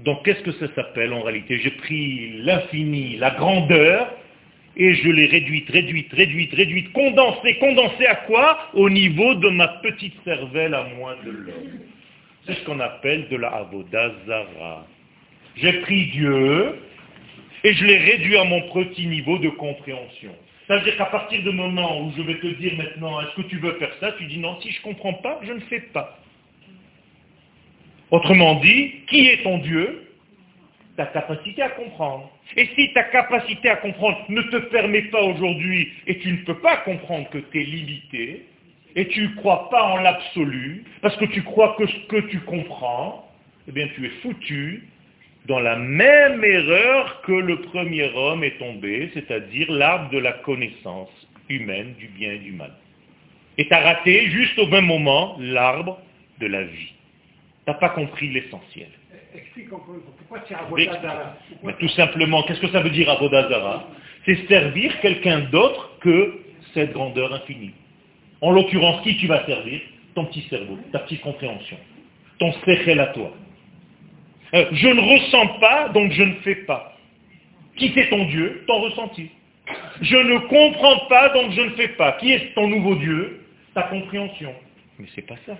Donc qu'est-ce que ça s'appelle en réalité? J'ai pris l'infini, la grandeur, et je l'ai réduite, réduite, réduite, réduite, condensée, condensée à quoi? Au niveau de ma petite cervelle à moi de l'homme. C'est ce qu'on appelle de la Avodazara. J'ai pris Dieu et je l'ai réduit à mon petit niveau de compréhension. C'est-à-dire qu'à partir du moment où je vais te dire maintenant, est-ce que tu veux faire ça Tu dis non, si je ne comprends pas, je ne fais pas. Autrement dit, qui est ton Dieu? Ta capacité à comprendre. Et si ta capacité à comprendre ne te permet pas aujourd'hui, et tu ne peux pas comprendre que tu es limité, et tu ne crois pas en l'absolu, parce que tu crois que ce que tu comprends, eh bien tu es foutu dans la même erreur que le premier homme est tombé, c'est-à-dire l'arbre de la connaissance humaine du bien et du mal. Et tu as raté juste au même moment l'arbre de la vie. Tu n'as pas compris l'essentiel. Explique pourquoi tu Avodazara Mais tout simplement, qu'est-ce que ça veut dire Avodazara C'est servir quelqu'un d'autre que cette grandeur infinie. En l'occurrence, qui tu vas servir? Ton petit cerveau, ta petite compréhension, ton séchel à toi. Euh, je ne ressens pas, donc je ne fais pas. Qui c'est ton Dieu? Ton ressenti. Je ne comprends pas, donc je ne fais pas. Qui est ton nouveau Dieu? Ta compréhension. Mais ce n'est pas ça.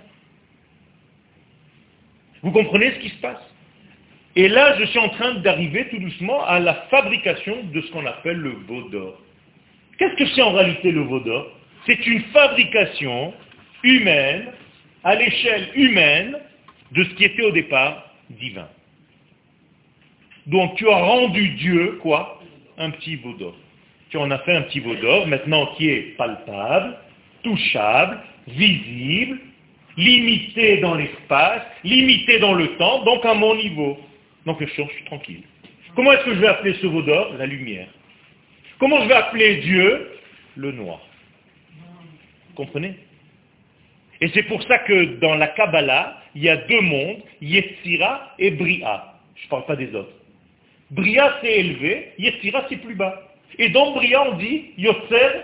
Vous comprenez ce qui se passe? Et là, je suis en train d'arriver tout doucement à la fabrication de ce qu'on appelle le veau d'or. Qu'est-ce que c'est en réalité le veau d'or? C'est une fabrication humaine, à l'échelle humaine, de ce qui était au départ divin. Donc tu as rendu Dieu, quoi? Un petit veau d'or. Tu en as fait un petit veau d'or, maintenant qui est palpable, touchable, visible, limité dans l'espace, limité dans le temps, donc à mon niveau. Donc je suis tranquille. Comment est-ce que je vais appeler ce veau d'or? La lumière. Comment je vais appeler Dieu? Le noir. Vous comprenez? Et c'est pour ça que dans la Kabbalah, il y a deux mondes, Yetzira et Bria. Je ne parle pas des autres. Bria c'est élevé, Yetzira c'est plus bas. Et dans Bria on dit Yotzer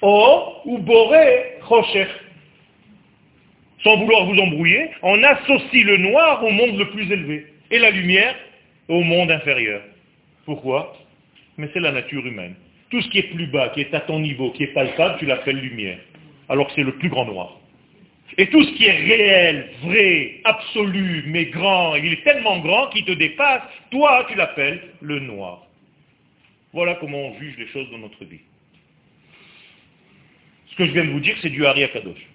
O ou Boré Rocher. Sans vouloir vous embrouiller, on associe le noir au monde le plus élevé. et la lumière au monde inférieur. Pourquoi? Mais c'est la nature humaine. Tout ce qui est plus bas, qui est à ton niveau, qui est palpable, tu l'appelles lumière. Alors que c'est le plus grand noir. Et tout ce qui est réel, vrai, absolu, mais grand, il est tellement grand qu'il te dépasse, toi tu l'appelles le noir. Voilà comment on juge les choses dans notre vie. Ce que je viens de vous dire, c'est du Hari Kadosh.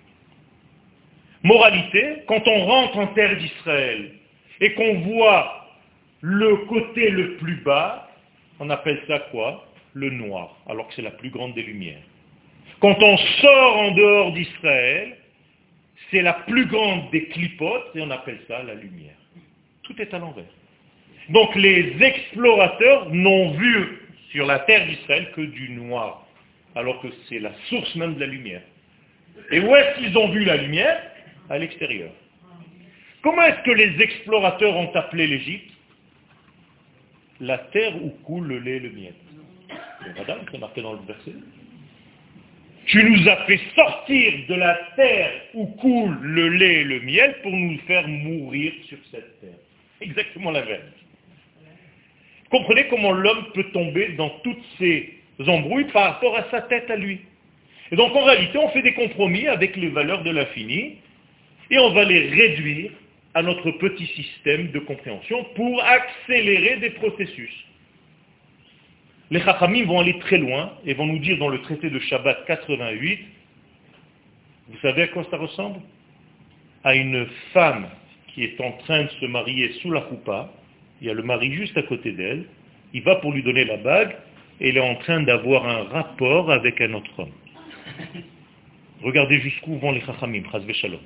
Moralité, quand on rentre en terre d'Israël et qu'on voit le côté le plus bas, on appelle ça quoi? Le noir, alors que c'est la plus grande des lumières. Quand on sort en dehors d'Israël, c'est la plus grande des clipotes et on appelle ça la lumière. Tout est à l'envers. Donc les explorateurs n'ont vu sur la terre d'Israël que du noir, alors que c'est la source même de la lumière. Et où est-ce qu'ils ont vu la lumière? À l'extérieur. Comment est-ce que les explorateurs ont appelé l'Égypte? La terre où coule le lait et le miel. Madame, c'est marqué dans le verset. Tu nous as fait sortir de la terre où coule le lait et le miel pour nous faire mourir sur cette terre. Exactement la même. Comprenez comment l'homme peut tomber dans toutes ces embrouilles par rapport à sa tête à lui. Et donc en réalité, on fait des compromis avec les valeurs de l'infini et on va les réduire à notre petit système de compréhension pour accélérer des processus. Les Chachamim vont aller très loin et vont nous dire dans le traité de Shabbat 88, vous savez à quoi ça ressemble? À une femme qui est en train de se marier sous la choupa, il y a le mari juste à côté d'elle, il va pour lui donner la bague, et elle est en train d'avoir un rapport avec un autre homme. Regardez jusqu'où vont les Chachamim, Shalom.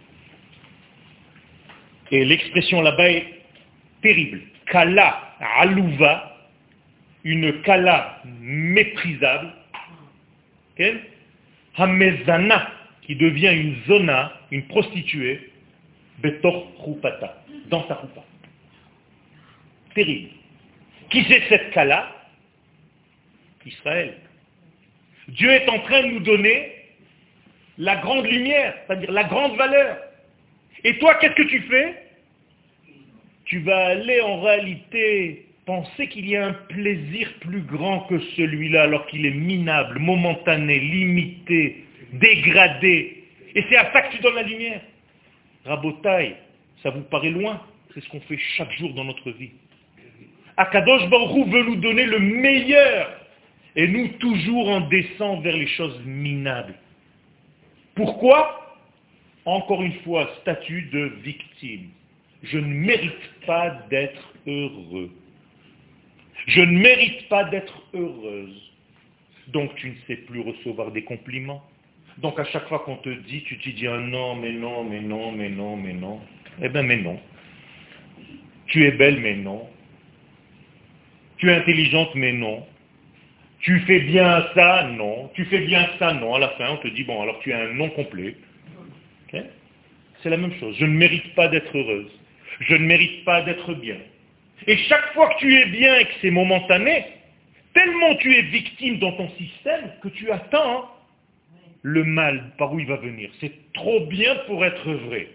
Et l'expression là-bas est terrible. Kala alouva, une kala méprisable, hamezana, qui devient une zona, une prostituée, betor rupata, dans sa rupa. Terrible. Qui c'est cette kala? Israël. Dieu est en train de nous donner la grande lumière, c'est-à-dire la grande valeur. Et toi, qu'est-ce que tu fais? Tu vas aller en réalité penser qu'il y a un plaisir plus grand que celui-là alors qu'il est minable, momentané, limité, dégradé. Et c'est à ça que tu donnes la lumière. Rabotaille, ça vous paraît loin? C'est ce qu'on fait chaque jour dans notre vie. Akadosh Baruch veut nous donner le meilleur. Et nous, toujours, on descend vers les choses minables. Pourquoi? Encore une fois, statut de victime. Je ne mérite pas d'être heureux. Je ne mérite pas d'être heureuse. Donc tu ne sais plus recevoir des compliments. Donc à chaque fois qu'on te dit, tu te dis un non, mais non, mais non, mais non, mais non. Eh bien, mais non. Tu es belle, mais non. Tu es intelligente, mais non. Tu fais bien ça, non. Tu fais bien ça, non. À la fin, on te dit, bon, alors tu as un nom complet. C'est la même chose. Je ne mérite pas d'être heureuse. Je ne mérite pas d'être bien. Et chaque fois que tu es bien et que c'est momentané, tellement tu es victime dans ton système que tu attends le mal par où il va venir. C'est trop bien pour être vrai.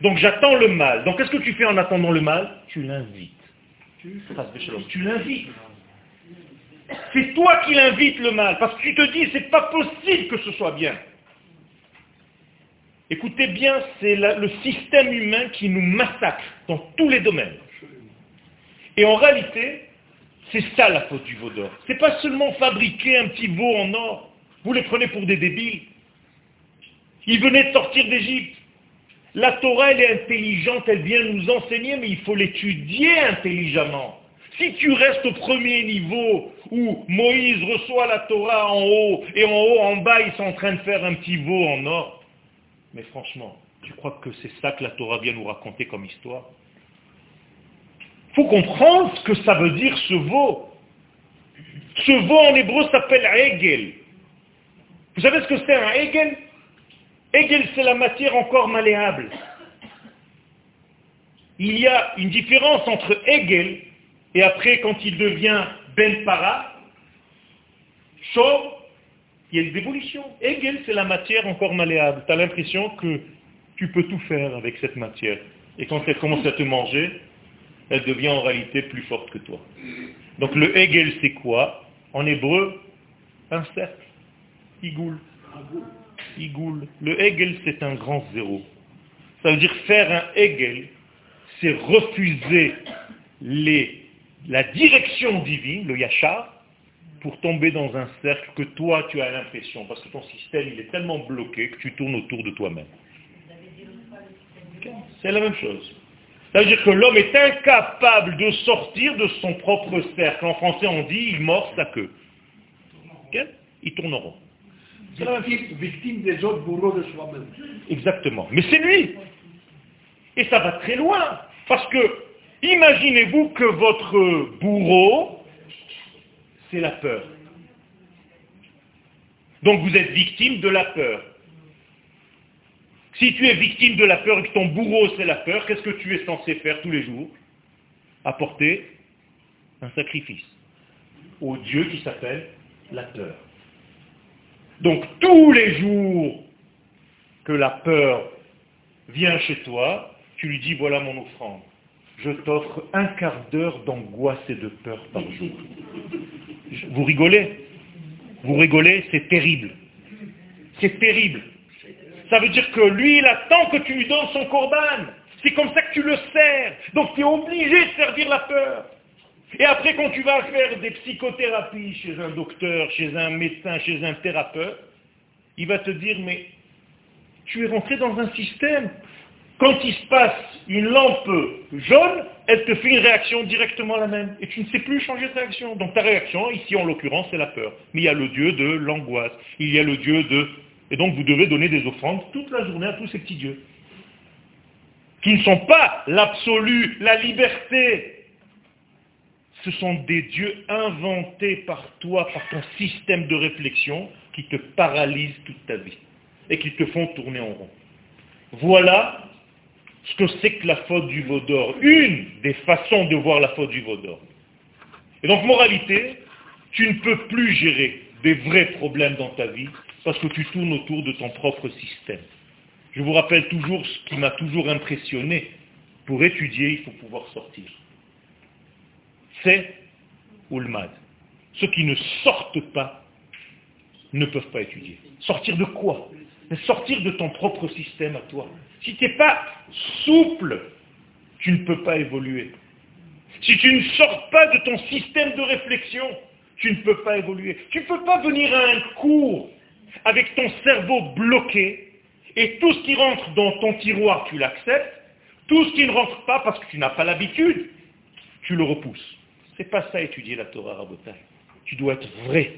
Donc j'attends le mal. Donc qu'est-ce que tu fais en attendant le mal? Tu l'invites. Tu l'invites. C'est toi qui l'invites le mal, parce que tu te dis, c'est pas possible que ce soit bien. Écoutez bien, c'est le système humain qui nous massacre dans tous les domaines. Et en réalité, c'est ça la faute du veau d'or. C'est pas seulement fabriquer un petit veau en or. Vous les prenez pour des débiles. Ils venaient de sortir d'Égypte. La Torah, elle est intelligente, elle vient nous enseigner, mais il faut l'étudier intelligemment. Si tu restes au premier niveau où Moïse reçoit la Torah en haut et en haut, en bas, ils sont en train de faire un petit veau en or, mais franchement, tu crois que c'est ça que la Torah vient nous raconter comme histoire? Faut comprendre ce que ça veut dire ce veau. Ce veau en hébreu s'appelle Hegel. Vous savez ce que c'est un Hegel Hegel, c'est la matière encore malléable. Il y a une différence entre Hegel et après, quand il devient Ben Para, chaud, il y a des évolutions. Hegel, c'est la matière encore malléable. Tu as l'impression que tu peux tout faire avec cette matière. Et quand elle commence à te manger, elle devient en réalité plus forte que toi. Donc le Hegel, c'est quoi? En hébreu, un cercle. Igoul. Igoul. Le Hegel, c'est un grand zéro. Ça veut dire faire un Hegel, c'est refuser les, la direction divine, le Yachar, pour tomber dans un cercle que toi, tu as l'impression, parce que ton système, il est tellement bloqué que tu tournes autour de toi-même. C'est la même chose. C'est-à-dire que l'homme est incapable de sortir de son propre cercle. En français, on dit, il mord sa queue. Il tourne rond. C'est la victime des autres bourreaux de soi-même. Exactement. Mais c'est lui. Et ça va très loin. Parce que, imaginez-vous que votre bourreau, c'est la peur. Donc vous êtes victime de la peur. Si tu es victime de la peur et que ton bourreau c'est la peur, qu'est-ce que tu es censé faire tous les jours? Apporter un sacrifice au Dieu qui s'appelle la peur. Donc tous les jours que la peur vient chez toi, tu lui dis voilà mon offrande. Je t'offre un quart d'heure d'angoisse et de peur par jour. Vous rigolez? Vous rigolez? C'est terrible. C'est terrible. Ça veut dire que lui, il attend que tu lui donnes son corban. C'est comme ça que tu le sers. Donc tu es obligé de servir la peur. Et après, quand tu vas faire des psychothérapies chez un docteur, chez un médecin, chez un thérapeute, il va te dire, mais tu es rentré dans un système. Quand il se passe une lampe jaune, elle te fait une réaction directement la même. Et tu ne sais plus changer de réaction. Donc ta réaction, ici en l'occurrence, c'est la peur. Mais il y a le Dieu de l'angoisse. Il y a le Dieu de et donc vous devez donner des offrandes toute la journée à tous ces petits dieux. Qui ne sont pas l'absolu, la liberté. Ce sont des dieux inventés par toi, par ton système de réflexion, qui te paralysent toute ta vie et qui te font tourner en rond. Voilà ce que c'est que la faute du veau d'or. Une des façons de voir la faute du veau d'or. Et donc, moralité, tu ne peux plus gérer des vrais problèmes dans ta vie parce que tu tournes autour de ton propre système. Je vous rappelle toujours ce qui m'a toujours impressionné. Pour étudier, il faut pouvoir sortir. C'est Ulmad. Ceux qui ne sortent pas ne peuvent pas étudier. Sortir de quoi? Sortir de ton propre système à toi. Si tu n'es pas souple, tu ne peux pas évoluer. Si tu ne sors pas de ton système de réflexion, tu ne peux pas évoluer. Tu ne peux pas venir à un cours avec ton cerveau bloqué, et tout ce qui rentre dans ton tiroir, tu l'acceptes, tout ce qui ne rentre pas parce que tu n'as pas l'habitude, tu le repousses. C'est pas ça étudier la Torah Rabotai. Tu dois être vrai.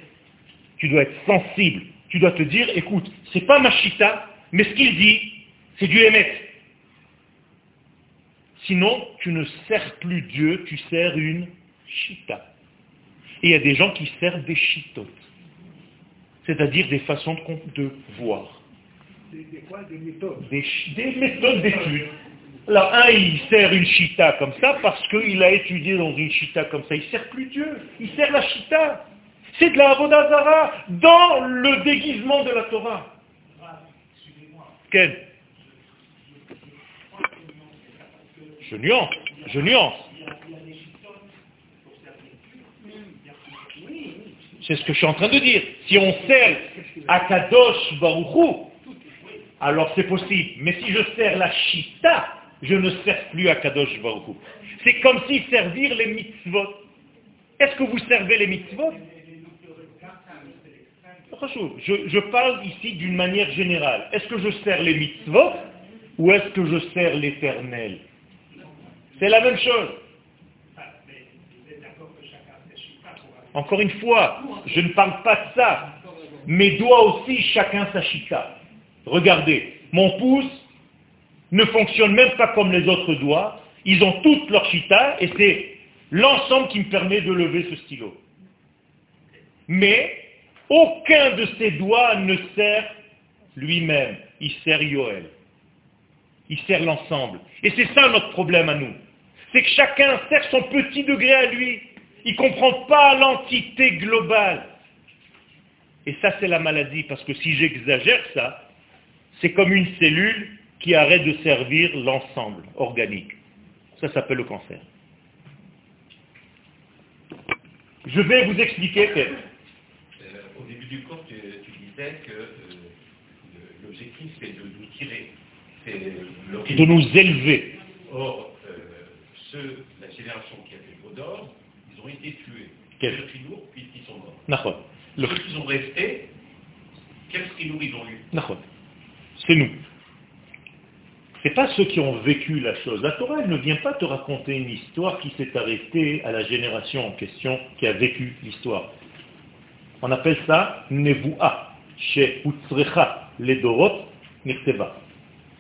Tu dois être sensible. Tu dois te dire, écoute, c'est pas ma chita, mais ce qu'il dit, c'est du émet. Sinon, tu ne sers plus Dieu, tu sers une chita. Et il y a des gens qui servent des chitotes c'est-à-dire des façons de, voir. Des, quoi, des méthodes Des, méthodes d'étude. Alors, un, il sert une chita comme ça parce qu'il a étudié dans une chita comme ça. Il ne sert plus Dieu. Il sert la chita. C'est de la Avodazara dans le déguisement de la Torah. Quel Je nuance. Je nuance. C'est ce que je suis en train de dire. Si on sert à Kadosh Baruchou, alors c'est possible. Mais si je sers la Shita, je ne sers plus à Kadosh Baruchou. C'est comme si servir les mitzvot. Est-ce que vous servez les mitzvot? Je, je parle ici d'une manière générale. Est-ce que je sers les mitzvot ou est-ce que je sers l'éternel? C'est la même chose. Encore une fois, je ne parle pas de ça, mais doit aussi chacun sa chita. Regardez, mon pouce ne fonctionne même pas comme les autres doigts. Ils ont toutes leur chita et c'est l'ensemble qui me permet de lever ce stylo. Mais aucun de ces doigts ne sert lui-même. Il sert Yoel. Il sert l'ensemble. Et c'est ça notre problème à nous. C'est que chacun sert son petit degré à lui. Il ne comprend pas l'entité globale. Et ça, c'est la maladie, parce que si j'exagère ça, c'est comme une cellule qui arrête de servir l'ensemble organique. Ça s'appelle le cancer. Je vais vous expliquer. Euh, au début du cours, tu, disais que euh, l'objectif, c'est de nous tirer. De nous élever. Or, ceux, la génération qui a fait le d'or, ils ont été tués. Quel trilour, puisqu'ils sont morts. Ceux qui sont restés, quel trilour ils ont eu? C'est nous. Ce n'est pas ceux qui ont vécu la chose. La Torah, elle ne vient pas te raconter une histoire qui s'est arrêtée à la génération en question qui a vécu l'histoire. On appelle ça Nevu'a, chez Utsrecha, les Dorot, Nikteva.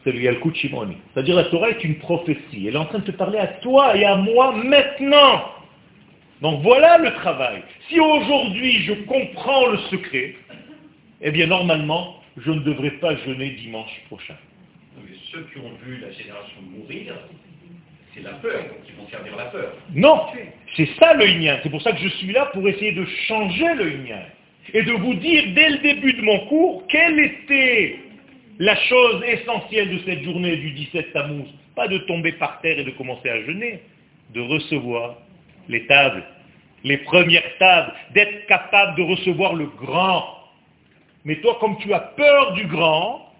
C'est le Yalkut Shimoni. C'est-à-dire la Torah est une prophétie. Elle est en train de te parler à toi et à moi maintenant. Donc voilà le travail. Si aujourd'hui je comprends le secret, eh bien normalement, je ne devrais pas jeûner dimanche prochain ceux qui ont vu la génération mourir, c'est la peur, donc ils vont servir la peur. Non, c'est ça le Inyan. C'est pour ça que je suis là pour essayer de changer le Inyan. Et de vous dire dès le début de mon cours quelle était la chose essentielle de cette journée du 17 Tammuz. Pas de tomber par terre et de commencer à jeûner, de recevoir les tables, les premières tables, d'être capable de recevoir le grand. Mais toi, comme tu as peur du grand,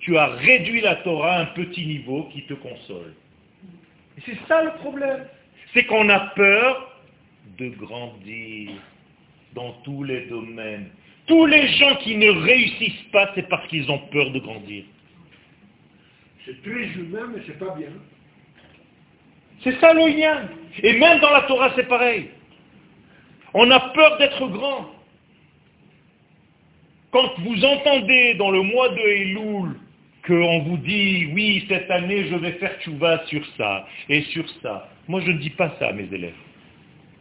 tu as réduit la Torah à un petit niveau qui te console. Et c'est ça le problème. C'est qu'on a peur de grandir dans tous les domaines. Tous les gens qui ne réussissent pas, c'est parce qu'ils ont peur de grandir. C'est très humain, mais c'est pas bien. C'est ça le lien. Et même dans la Torah, c'est pareil. On a peur d'être grand. Quand vous entendez dans le mois de Elul qu'on vous dit, oui, cette année, je vais faire tchouva sur ça et sur ça. Moi, je ne dis pas ça à mes élèves.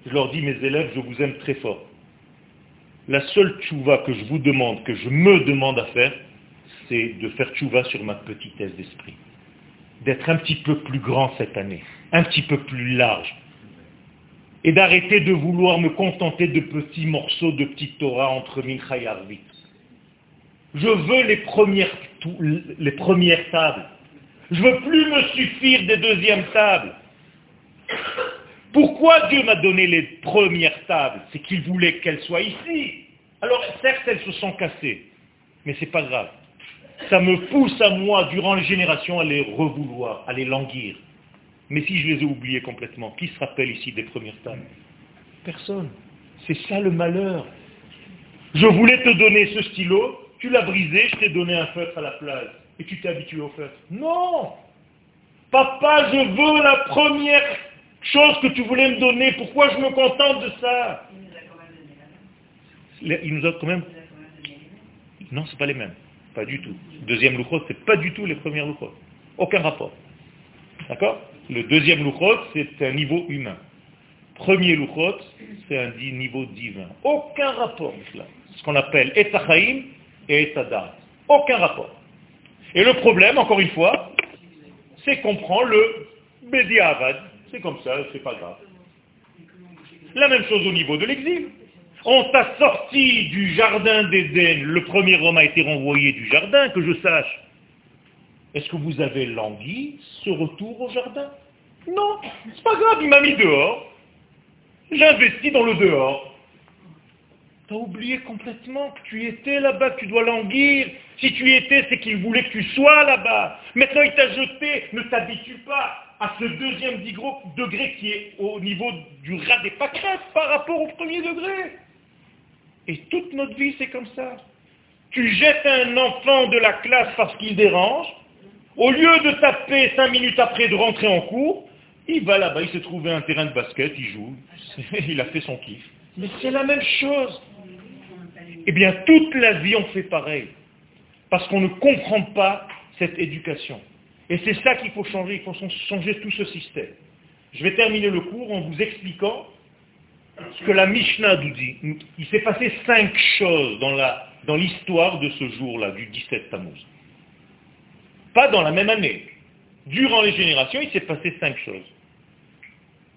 Je leur dis, mes élèves, je vous aime très fort. La seule tchouva que je vous demande, que je me demande à faire, c'est de faire tchouva sur ma petitesse d'esprit. D'être un petit peu plus grand cette année, un petit peu plus large. Et d'arrêter de vouloir me contenter de petits morceaux de petite Torah entre Mincha et. Je veux les premières, les premières tables. Je veux plus me suffire des deuxièmes tables. Pourquoi Dieu m'a donné les premières tables? C'est qu'il voulait qu'elles soient ici. Alors certes, elles se sont cassées, mais ce n'est pas grave. Ça me pousse à moi, durant les générations, à les revouloir, à les languir. Mais si je les ai oubliées complètement, qui se rappelle ici des premières tables? Personne. C'est ça le malheur. Je voulais te donner ce stylo, tu l'as brisé, je t'ai donné un feutre à la place. Et tu t'es habitué au feutre. Non Papa, je veux la première chose que tu voulais me donner. Pourquoi je me contente de ça? Il nous a quand même... Non, ce pas les mêmes. Pas du tout. Deuxième louchot, ce n'est pas du tout les premières louchot. Aucun rapport. D'accord? Le deuxième louchot, c'est un niveau humain. Premier louchot, c'est un niveau divin. Aucun rapport, cela. Ce qu'on appelle Etachaim et Tadat. Aucun rapport. Et le problème, encore une fois, c'est qu'on prend le Bediavad. C'est comme ça, c'est pas grave. La même chose au niveau de l'exil. On t'a sorti du jardin d'Éden. Le premier homme a été renvoyé du jardin, que je sache. Est-ce que vous avez langui ce retour au jardin? Non, c'est pas grave, il m'a mis dehors. J'investis dans le dehors. Tu as oublié complètement que tu étais là-bas, que tu dois languir. Si tu y étais, c'est qu'il voulait que tu sois là-bas. Maintenant, il t'a jeté. Ne t'habitue pas à ce deuxième degré qui est au niveau du rat des pâquerettes par rapport au premier degré. Et toute notre vie, c'est comme ça. Tu jettes un enfant de la classe parce qu'il dérange. Au lieu de taper cinq minutes après de rentrer en cours, il va là-bas, il s'est trouvé un terrain de basket, il joue, il a fait son kiff. Mais c'est la même chose. Eh bien, toute la vie, on fait pareil. Parce qu'on ne comprend pas cette éducation. Et c'est ça qu'il faut changer, il faut changer tout ce système. Je vais terminer le cours en vous expliquant ce que la Mishnah nous dit. Il s'est passé cinq choses dans l'histoire de ce jour-là, du 17 Tammuz. Pas dans la même année. Durant les générations, il s'est passé cinq choses.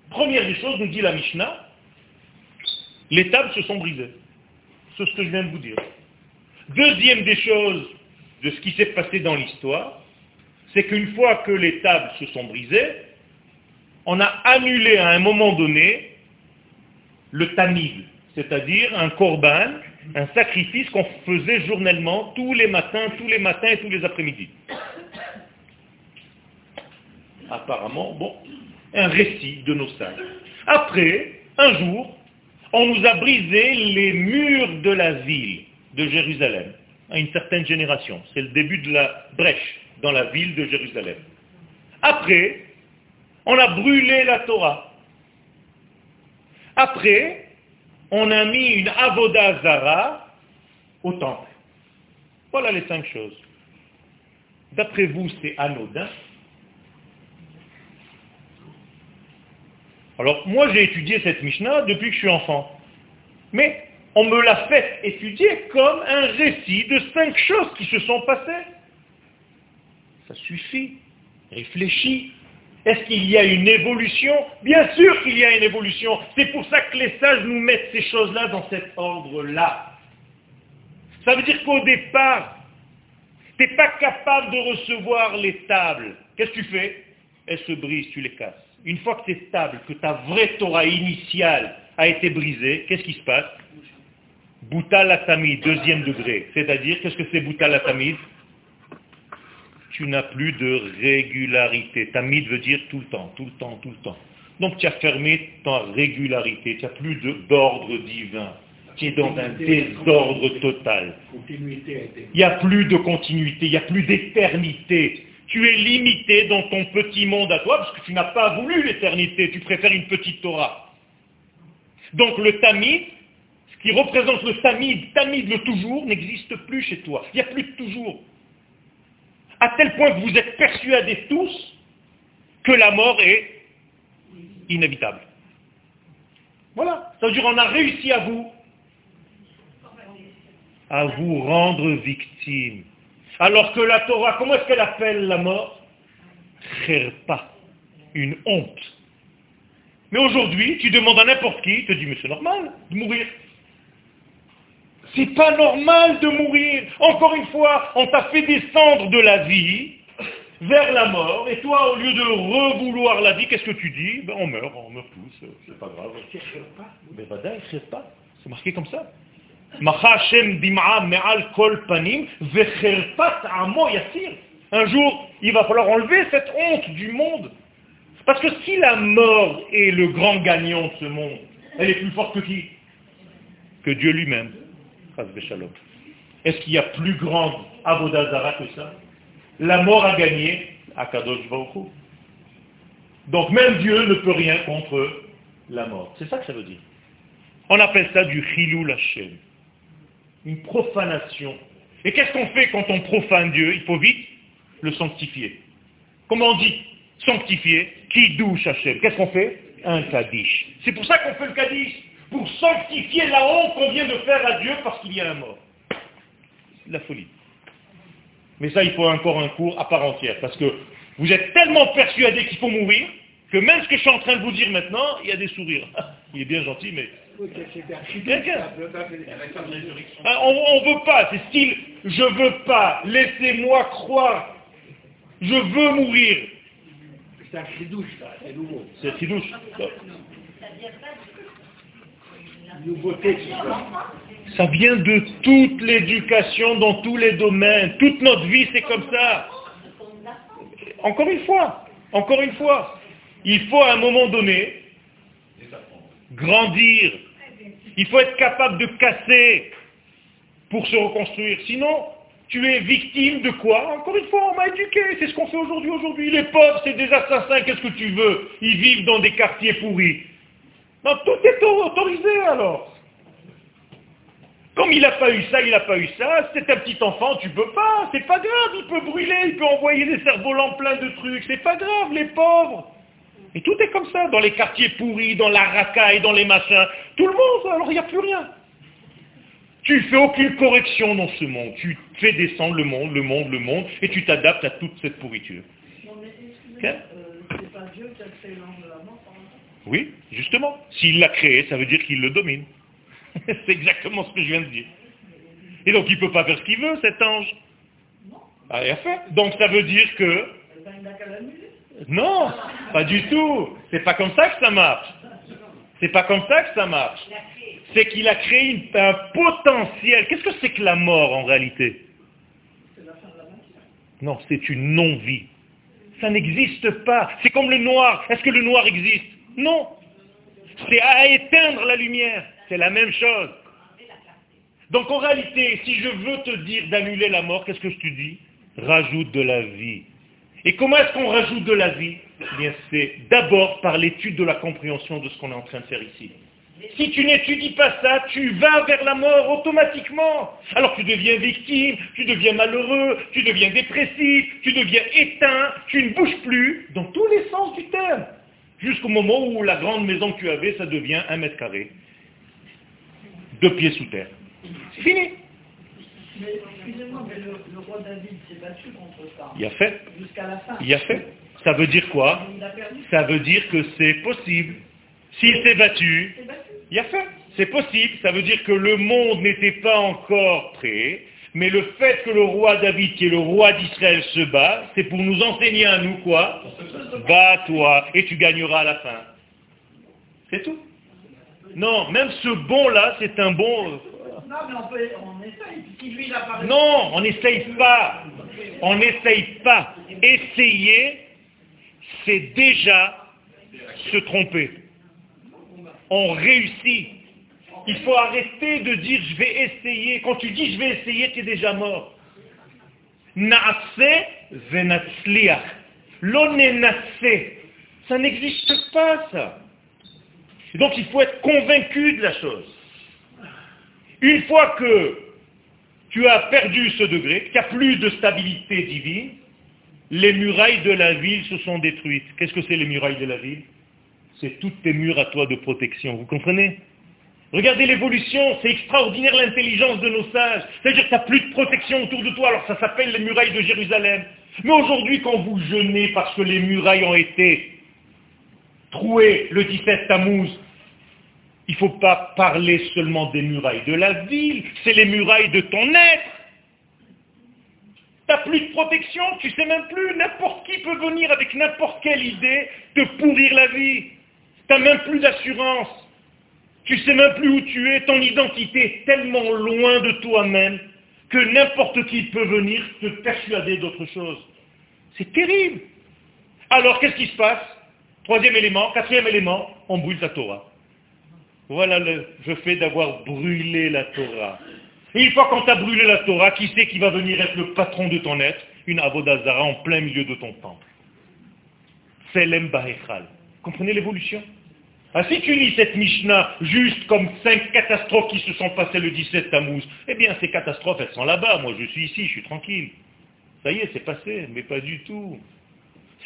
Première des choses, nous dit la Mishnah, les tables se sont brisées. C'est ce que je viens de vous dire. Deuxième des choses de ce qui s'est passé dans l'histoire, c'est qu'une fois que les tables se sont brisées, on a annulé à un moment donné le tamid, c'est-à-dire un korban, un sacrifice qu'on faisait journellement tous les matins, tous les matins et tous les après-midi. Apparemment, bon, un récit de nos sages. Après, un jour, on nous a brisé les murs de la ville de Jérusalem à une certaine génération. C'est le début de la brèche dans la ville de Jérusalem. Après, on a brûlé la Torah. Après, on a mis une Zara au temple. Voilà les cinq choses. D'après vous, c'est anodin? Alors, moi, j'ai étudié cette Mishnah depuis que je suis enfant. Mais on me l'a fait étudier comme un récit de cinq choses qui se sont passées. Ça suffit. Réfléchis. Est-ce qu'il y a une évolution? Bien sûr qu'il y a une évolution. C'est pour ça que les sages nous mettent ces choses-là dans cet ordre-là. Ça veut dire qu'au départ, tu n'es pas capable de recevoir les tables. Qu'est-ce que tu fais? Elles se brisent, tu les casses. Une fois que tu es stable, que ta vraie Torah initiale a été brisée, qu'est-ce qui se passe Bouta la deuxième degré. C'est-à-dire, qu'est-ce que c'est Bouta la Tu n'as plus de régularité. Tamid veut dire tout le temps, tout le temps, tout le temps. Donc tu as fermé ta régularité, tu n'as plus d'ordre divin. Tu es dans un désordre total. Il n'y a plus de continuité, il n'y a plus d'éternité. Tu es limité dans ton petit monde à toi, parce que tu n'as pas voulu l'éternité, tu préfères une petite Torah. Donc le tamid, qui représente le tamid, tamid le toujours, n'existe plus chez toi. Il n'y a plus de toujours. À tel point que vous êtes persuadés tous que la mort est inévitable. Voilà. Ça veut dire qu'on a réussi à vous, à vous rendre victime. Alors que la Torah, comment est-ce qu'elle appelle la mort? Kherpa, une honte. Mais aujourd'hui, tu demandes à n'importe qui, il te dit, mais c'est normal de mourir. C'est pas normal de mourir. Encore une fois, on t'a fait descendre de la vie vers la mort, et toi, au lieu de revouloir la vie, qu'est-ce que tu dis? Ben, On meurt, on meurt tous, c'est pas grave. Mais ben, pas. C'est marqué comme ça. Un jour, il va falloir enlever cette honte du monde. Parce que si la mort est le grand gagnant de ce monde, elle est plus forte que qui? Que Dieu lui-même. Est-ce qu'il y a plus grande Avodazara que ça? La mort a gagné à Kadosh Baruch Donc même Dieu ne peut rien contre la mort. C'est ça que ça veut dire. On appelle ça du Chilou Hashem. Une profanation. Et qu'est-ce qu'on fait quand on profane Dieu? Il faut vite le sanctifier. Comment on dit sanctifier? Qui douche Hashem Qu'est-ce qu'on fait? Un Kaddish. C'est pour ça qu'on fait le Kaddish pour sanctifier la honte qu'on vient de faire à Dieu parce qu'il y a un mort. La folie. Mais ça, il faut encore un cours à part entière, parce que vous êtes tellement persuadé qu'il faut mourir, que même ce que je suis en train de vous dire maintenant, il y a des sourires. Il est bien gentil, mais... Ah, on ne veut pas, c'est style, je veux pas, laissez-moi croire, je veux mourir. C'est un chidouche, c'est nouveau. C'est un chidouche. Ça vient de toute l'éducation dans tous les domaines. Toute notre vie, c'est comme ça. Encore une fois, encore une fois, il faut à un moment donné grandir. Il faut être capable de casser pour se reconstruire. Sinon, tu es victime de quoi? Encore une fois, on m'a éduqué. C'est ce qu'on fait aujourd'hui. Aujourd'hui, les pauvres, c'est des assassins. Qu'est-ce que tu veux? Ils vivent dans des quartiers pourris. Non, tout est autorisé alors. Comme il n'a pas eu ça, il n'a pas eu ça, c'est un petit enfant, tu peux pas, c'est pas grave, il peut brûler, il peut envoyer des cerfs-volants plein de trucs, c'est pas grave, les pauvres. Et tout est comme ça, dans les quartiers pourris, dans la racaille, dans les machins, tout le monde, alors il n'y a plus rien. Tu fais aucune correction dans ce monde, tu fais descendre le monde, le monde, le monde, et tu t'adaptes à toute cette pourriture. Euh, c'est pas Dieu qui a créé l'ange de la mort, oui, justement. S'il l'a créé, ça veut dire qu'il le domine. C'est exactement ce que je viens de dire. Et donc il ne peut pas faire ce qu'il veut, cet ange. Ah, il a fait. Donc ça veut dire que... Non, pas du tout. C'est pas comme ça que ça marche. C'est pas comme ça que ça marche. C'est qu'il a créé une- un potentiel. Qu'est-ce que c'est que la mort en réalité? Non, c'est une non-vie. Ça n'existe pas. C'est comme le noir. Est-ce que le noir existe? Non. C'est à éteindre la lumière. C'est la même chose. Donc en réalité, si je veux te dire d'annuler la mort, qu'est-ce que je te dis? Rajoute de la vie. Et comment est-ce qu'on rajoute de la vie Eh bien, c'est d'abord par l'étude de la compréhension de ce qu'on est en train de faire ici. Si tu n'étudies pas ça, tu vas vers la mort automatiquement. Alors tu deviens victime, tu deviens malheureux, tu deviens dépressif, tu deviens éteint, tu ne bouges plus, dans tous les sens du terme. Jusqu'au moment où la grande maison que tu avais, ça devient un mètre carré. Deux pieds sous terre. C'est fini. Mais excusez-moi, mais le, le roi David s'est battu contre ça. Il a fait. Jusqu'à la fin. Il a fait. Ça veut dire quoi? Ça veut dire que c'est possible. S'il s'est battu, Il s'est battu. il a fait. C'est possible. Ça veut dire que le monde n'était pas encore prêt. Mais le fait que le roi David, qui est le roi d'Israël, se bat, c'est pour nous enseigner à nous quoi? Bats-toi et tu gagneras à la fin. C'est tout. Non, même ce bon-là, c'est un bon... Non, on, n'essaye pas. On n'essaye pas. Essayer, c'est déjà se tromper. On réussit. Il faut arrêter de dire je vais essayer. Quand tu dis je vais essayer, tu es déjà mort. Na'ase. L'onenase. Ça n'existe pas, ça. Donc il faut être convaincu de la chose. Une fois que tu as perdu ce degré, qu'il n'y a plus de stabilité divine, les murailles de la ville se sont détruites. Qu'est-ce que c'est les murailles de la ville? C'est toutes tes murs à toi de protection. Vous comprenez? Regardez l'évolution, c'est extraordinaire l'intelligence de nos sages. C'est-à-dire que tu n'as plus de protection autour de toi, alors ça s'appelle les murailles de Jérusalem. Mais aujourd'hui, quand vous jeûnez parce que les murailles ont été trouées le 17 Tammuz, il ne faut pas parler seulement des murailles de la ville, c'est les murailles de ton être. Tu n'as plus de protection, tu sais même plus, n'importe qui peut venir avec n'importe quelle idée te pourrir la vie. Tu n'as même plus d'assurance. Tu sais même plus où tu es, ton identité est tellement loin de toi-même que n'importe qui peut venir te persuader d'autre chose. C'est terrible. Alors qu'est-ce qui se passe? Troisième élément, quatrième élément, on brûle la Torah. Voilà le je fais d'avoir brûlé la Torah. Et une fois qu'on t'a brûlé la Torah, qui c'est qui va venir être le patron de ton être? Une Avodazara en plein milieu de ton temple. Selem Bahechal. Comprenez l'évolution? Ah, si tu lis cette Mishnah juste comme cinq catastrophes qui se sont passées le 17 Tammuz, eh bien ces catastrophes, elles sont là-bas. Moi, je suis ici, je suis tranquille. Ça y est, c'est passé, mais pas du tout.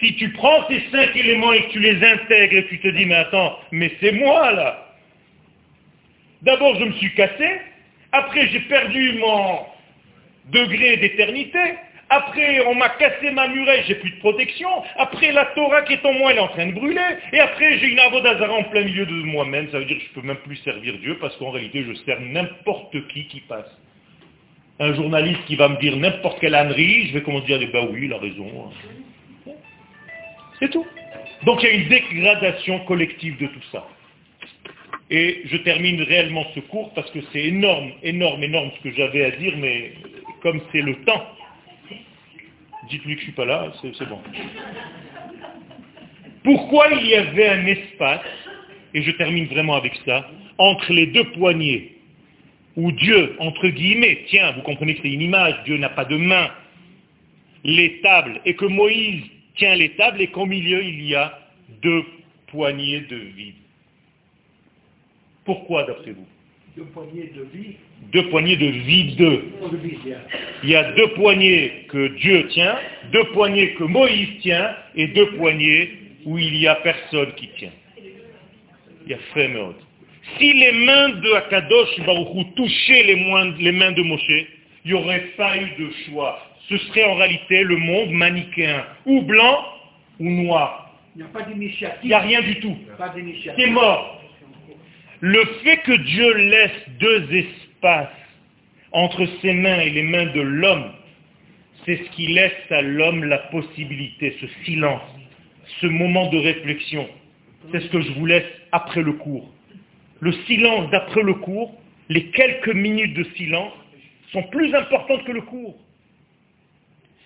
Si tu prends ces cinq éléments et que tu les intègres et tu te dis, mais attends, mais c'est moi là. D'abord, je me suis cassé. Après, j'ai perdu mon degré d'éternité. Après, on m'a cassé ma muraille, j'ai plus de protection. Après, la Torah qui est en moi, elle est en train de brûler. Et après, j'ai une avodazara en plein milieu de moi-même. Ça veut dire que je ne peux même plus servir Dieu parce qu'en réalité, je sers n'importe qui qui passe. Un journaliste qui va me dire n'importe quelle ânerie, je vais commencer à dire, bah oui, il a raison. C'est tout. Donc il y a une dégradation collective de tout ça. Et je termine réellement ce cours parce que c'est énorme, énorme, énorme ce que j'avais à dire, mais comme c'est le temps, dites-lui que je ne suis pas là, c'est bon. Pourquoi il y avait un espace, et je termine vraiment avec ça, entre les deux poignées, où Dieu, entre guillemets, tiens, vous comprenez que c'est une image, Dieu n'a pas de main, les tables, et que Moïse tient les tables, et qu'au milieu, il y a deux poignées de vide. Pourquoi, d'après vous Deux poignées de vie, Deux poignées de vie, bien. Il y a deux poignées que Dieu tient, deux poignées que Moïse tient, et deux poignées où il n'y a personne qui tient. Il y a Fréméod. Si les mains de Akadosh Baruchou touchaient les, mains de Moshe, il n'y aurait pas eu de choix. Ce serait en réalité le monde manichéen, ou blanc ou noir. Il n'y a pas d'initiative. Il n'y a rien du tout. C'est mort. Le fait que Dieu laisse deux espaces entre ses mains et les mains de l'homme, c'est ce qui laisse à l'homme la possibilité, ce silence, ce moment de réflexion. C'est ce que je vous laisse après le cours. le silence d'après le cours, les quelques minutes de silence, sont plus importantes que le cours.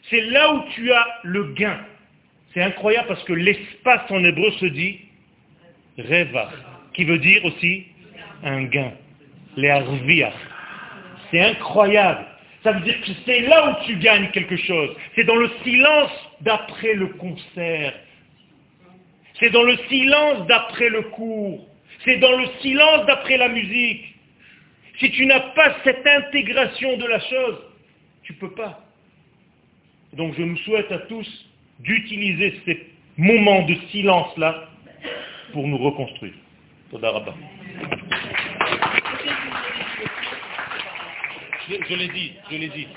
C'est là où tu as le gain. C'est incroyable parce que l'espace en hébreu se dit reva, qui veut dire aussi un gain. Les C'est incroyable. Ça veut dire que c'est là où tu gagnes quelque chose. C'est dans le silence d'après le concert. C'est dans le silence d'après le cours. C'est dans le silence d'après la musique. Si tu n'as pas cette intégration de la chose, tu ne peux pas. Donc je nous souhaite à tous d'utiliser ces moments de silence-là pour nous reconstruire. Je, je l'ai dit, je l'ai dit.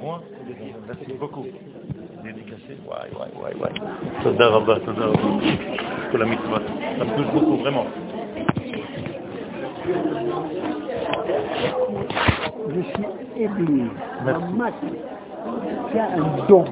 Moi, merci beaucoup. Dédicacé, ouais, ouais, ouais, ouais. Toda rabba, toda rabba. Pour la mitzvah. Ça me touche beaucoup, vraiment. Je suis ébloui. Ma as un don.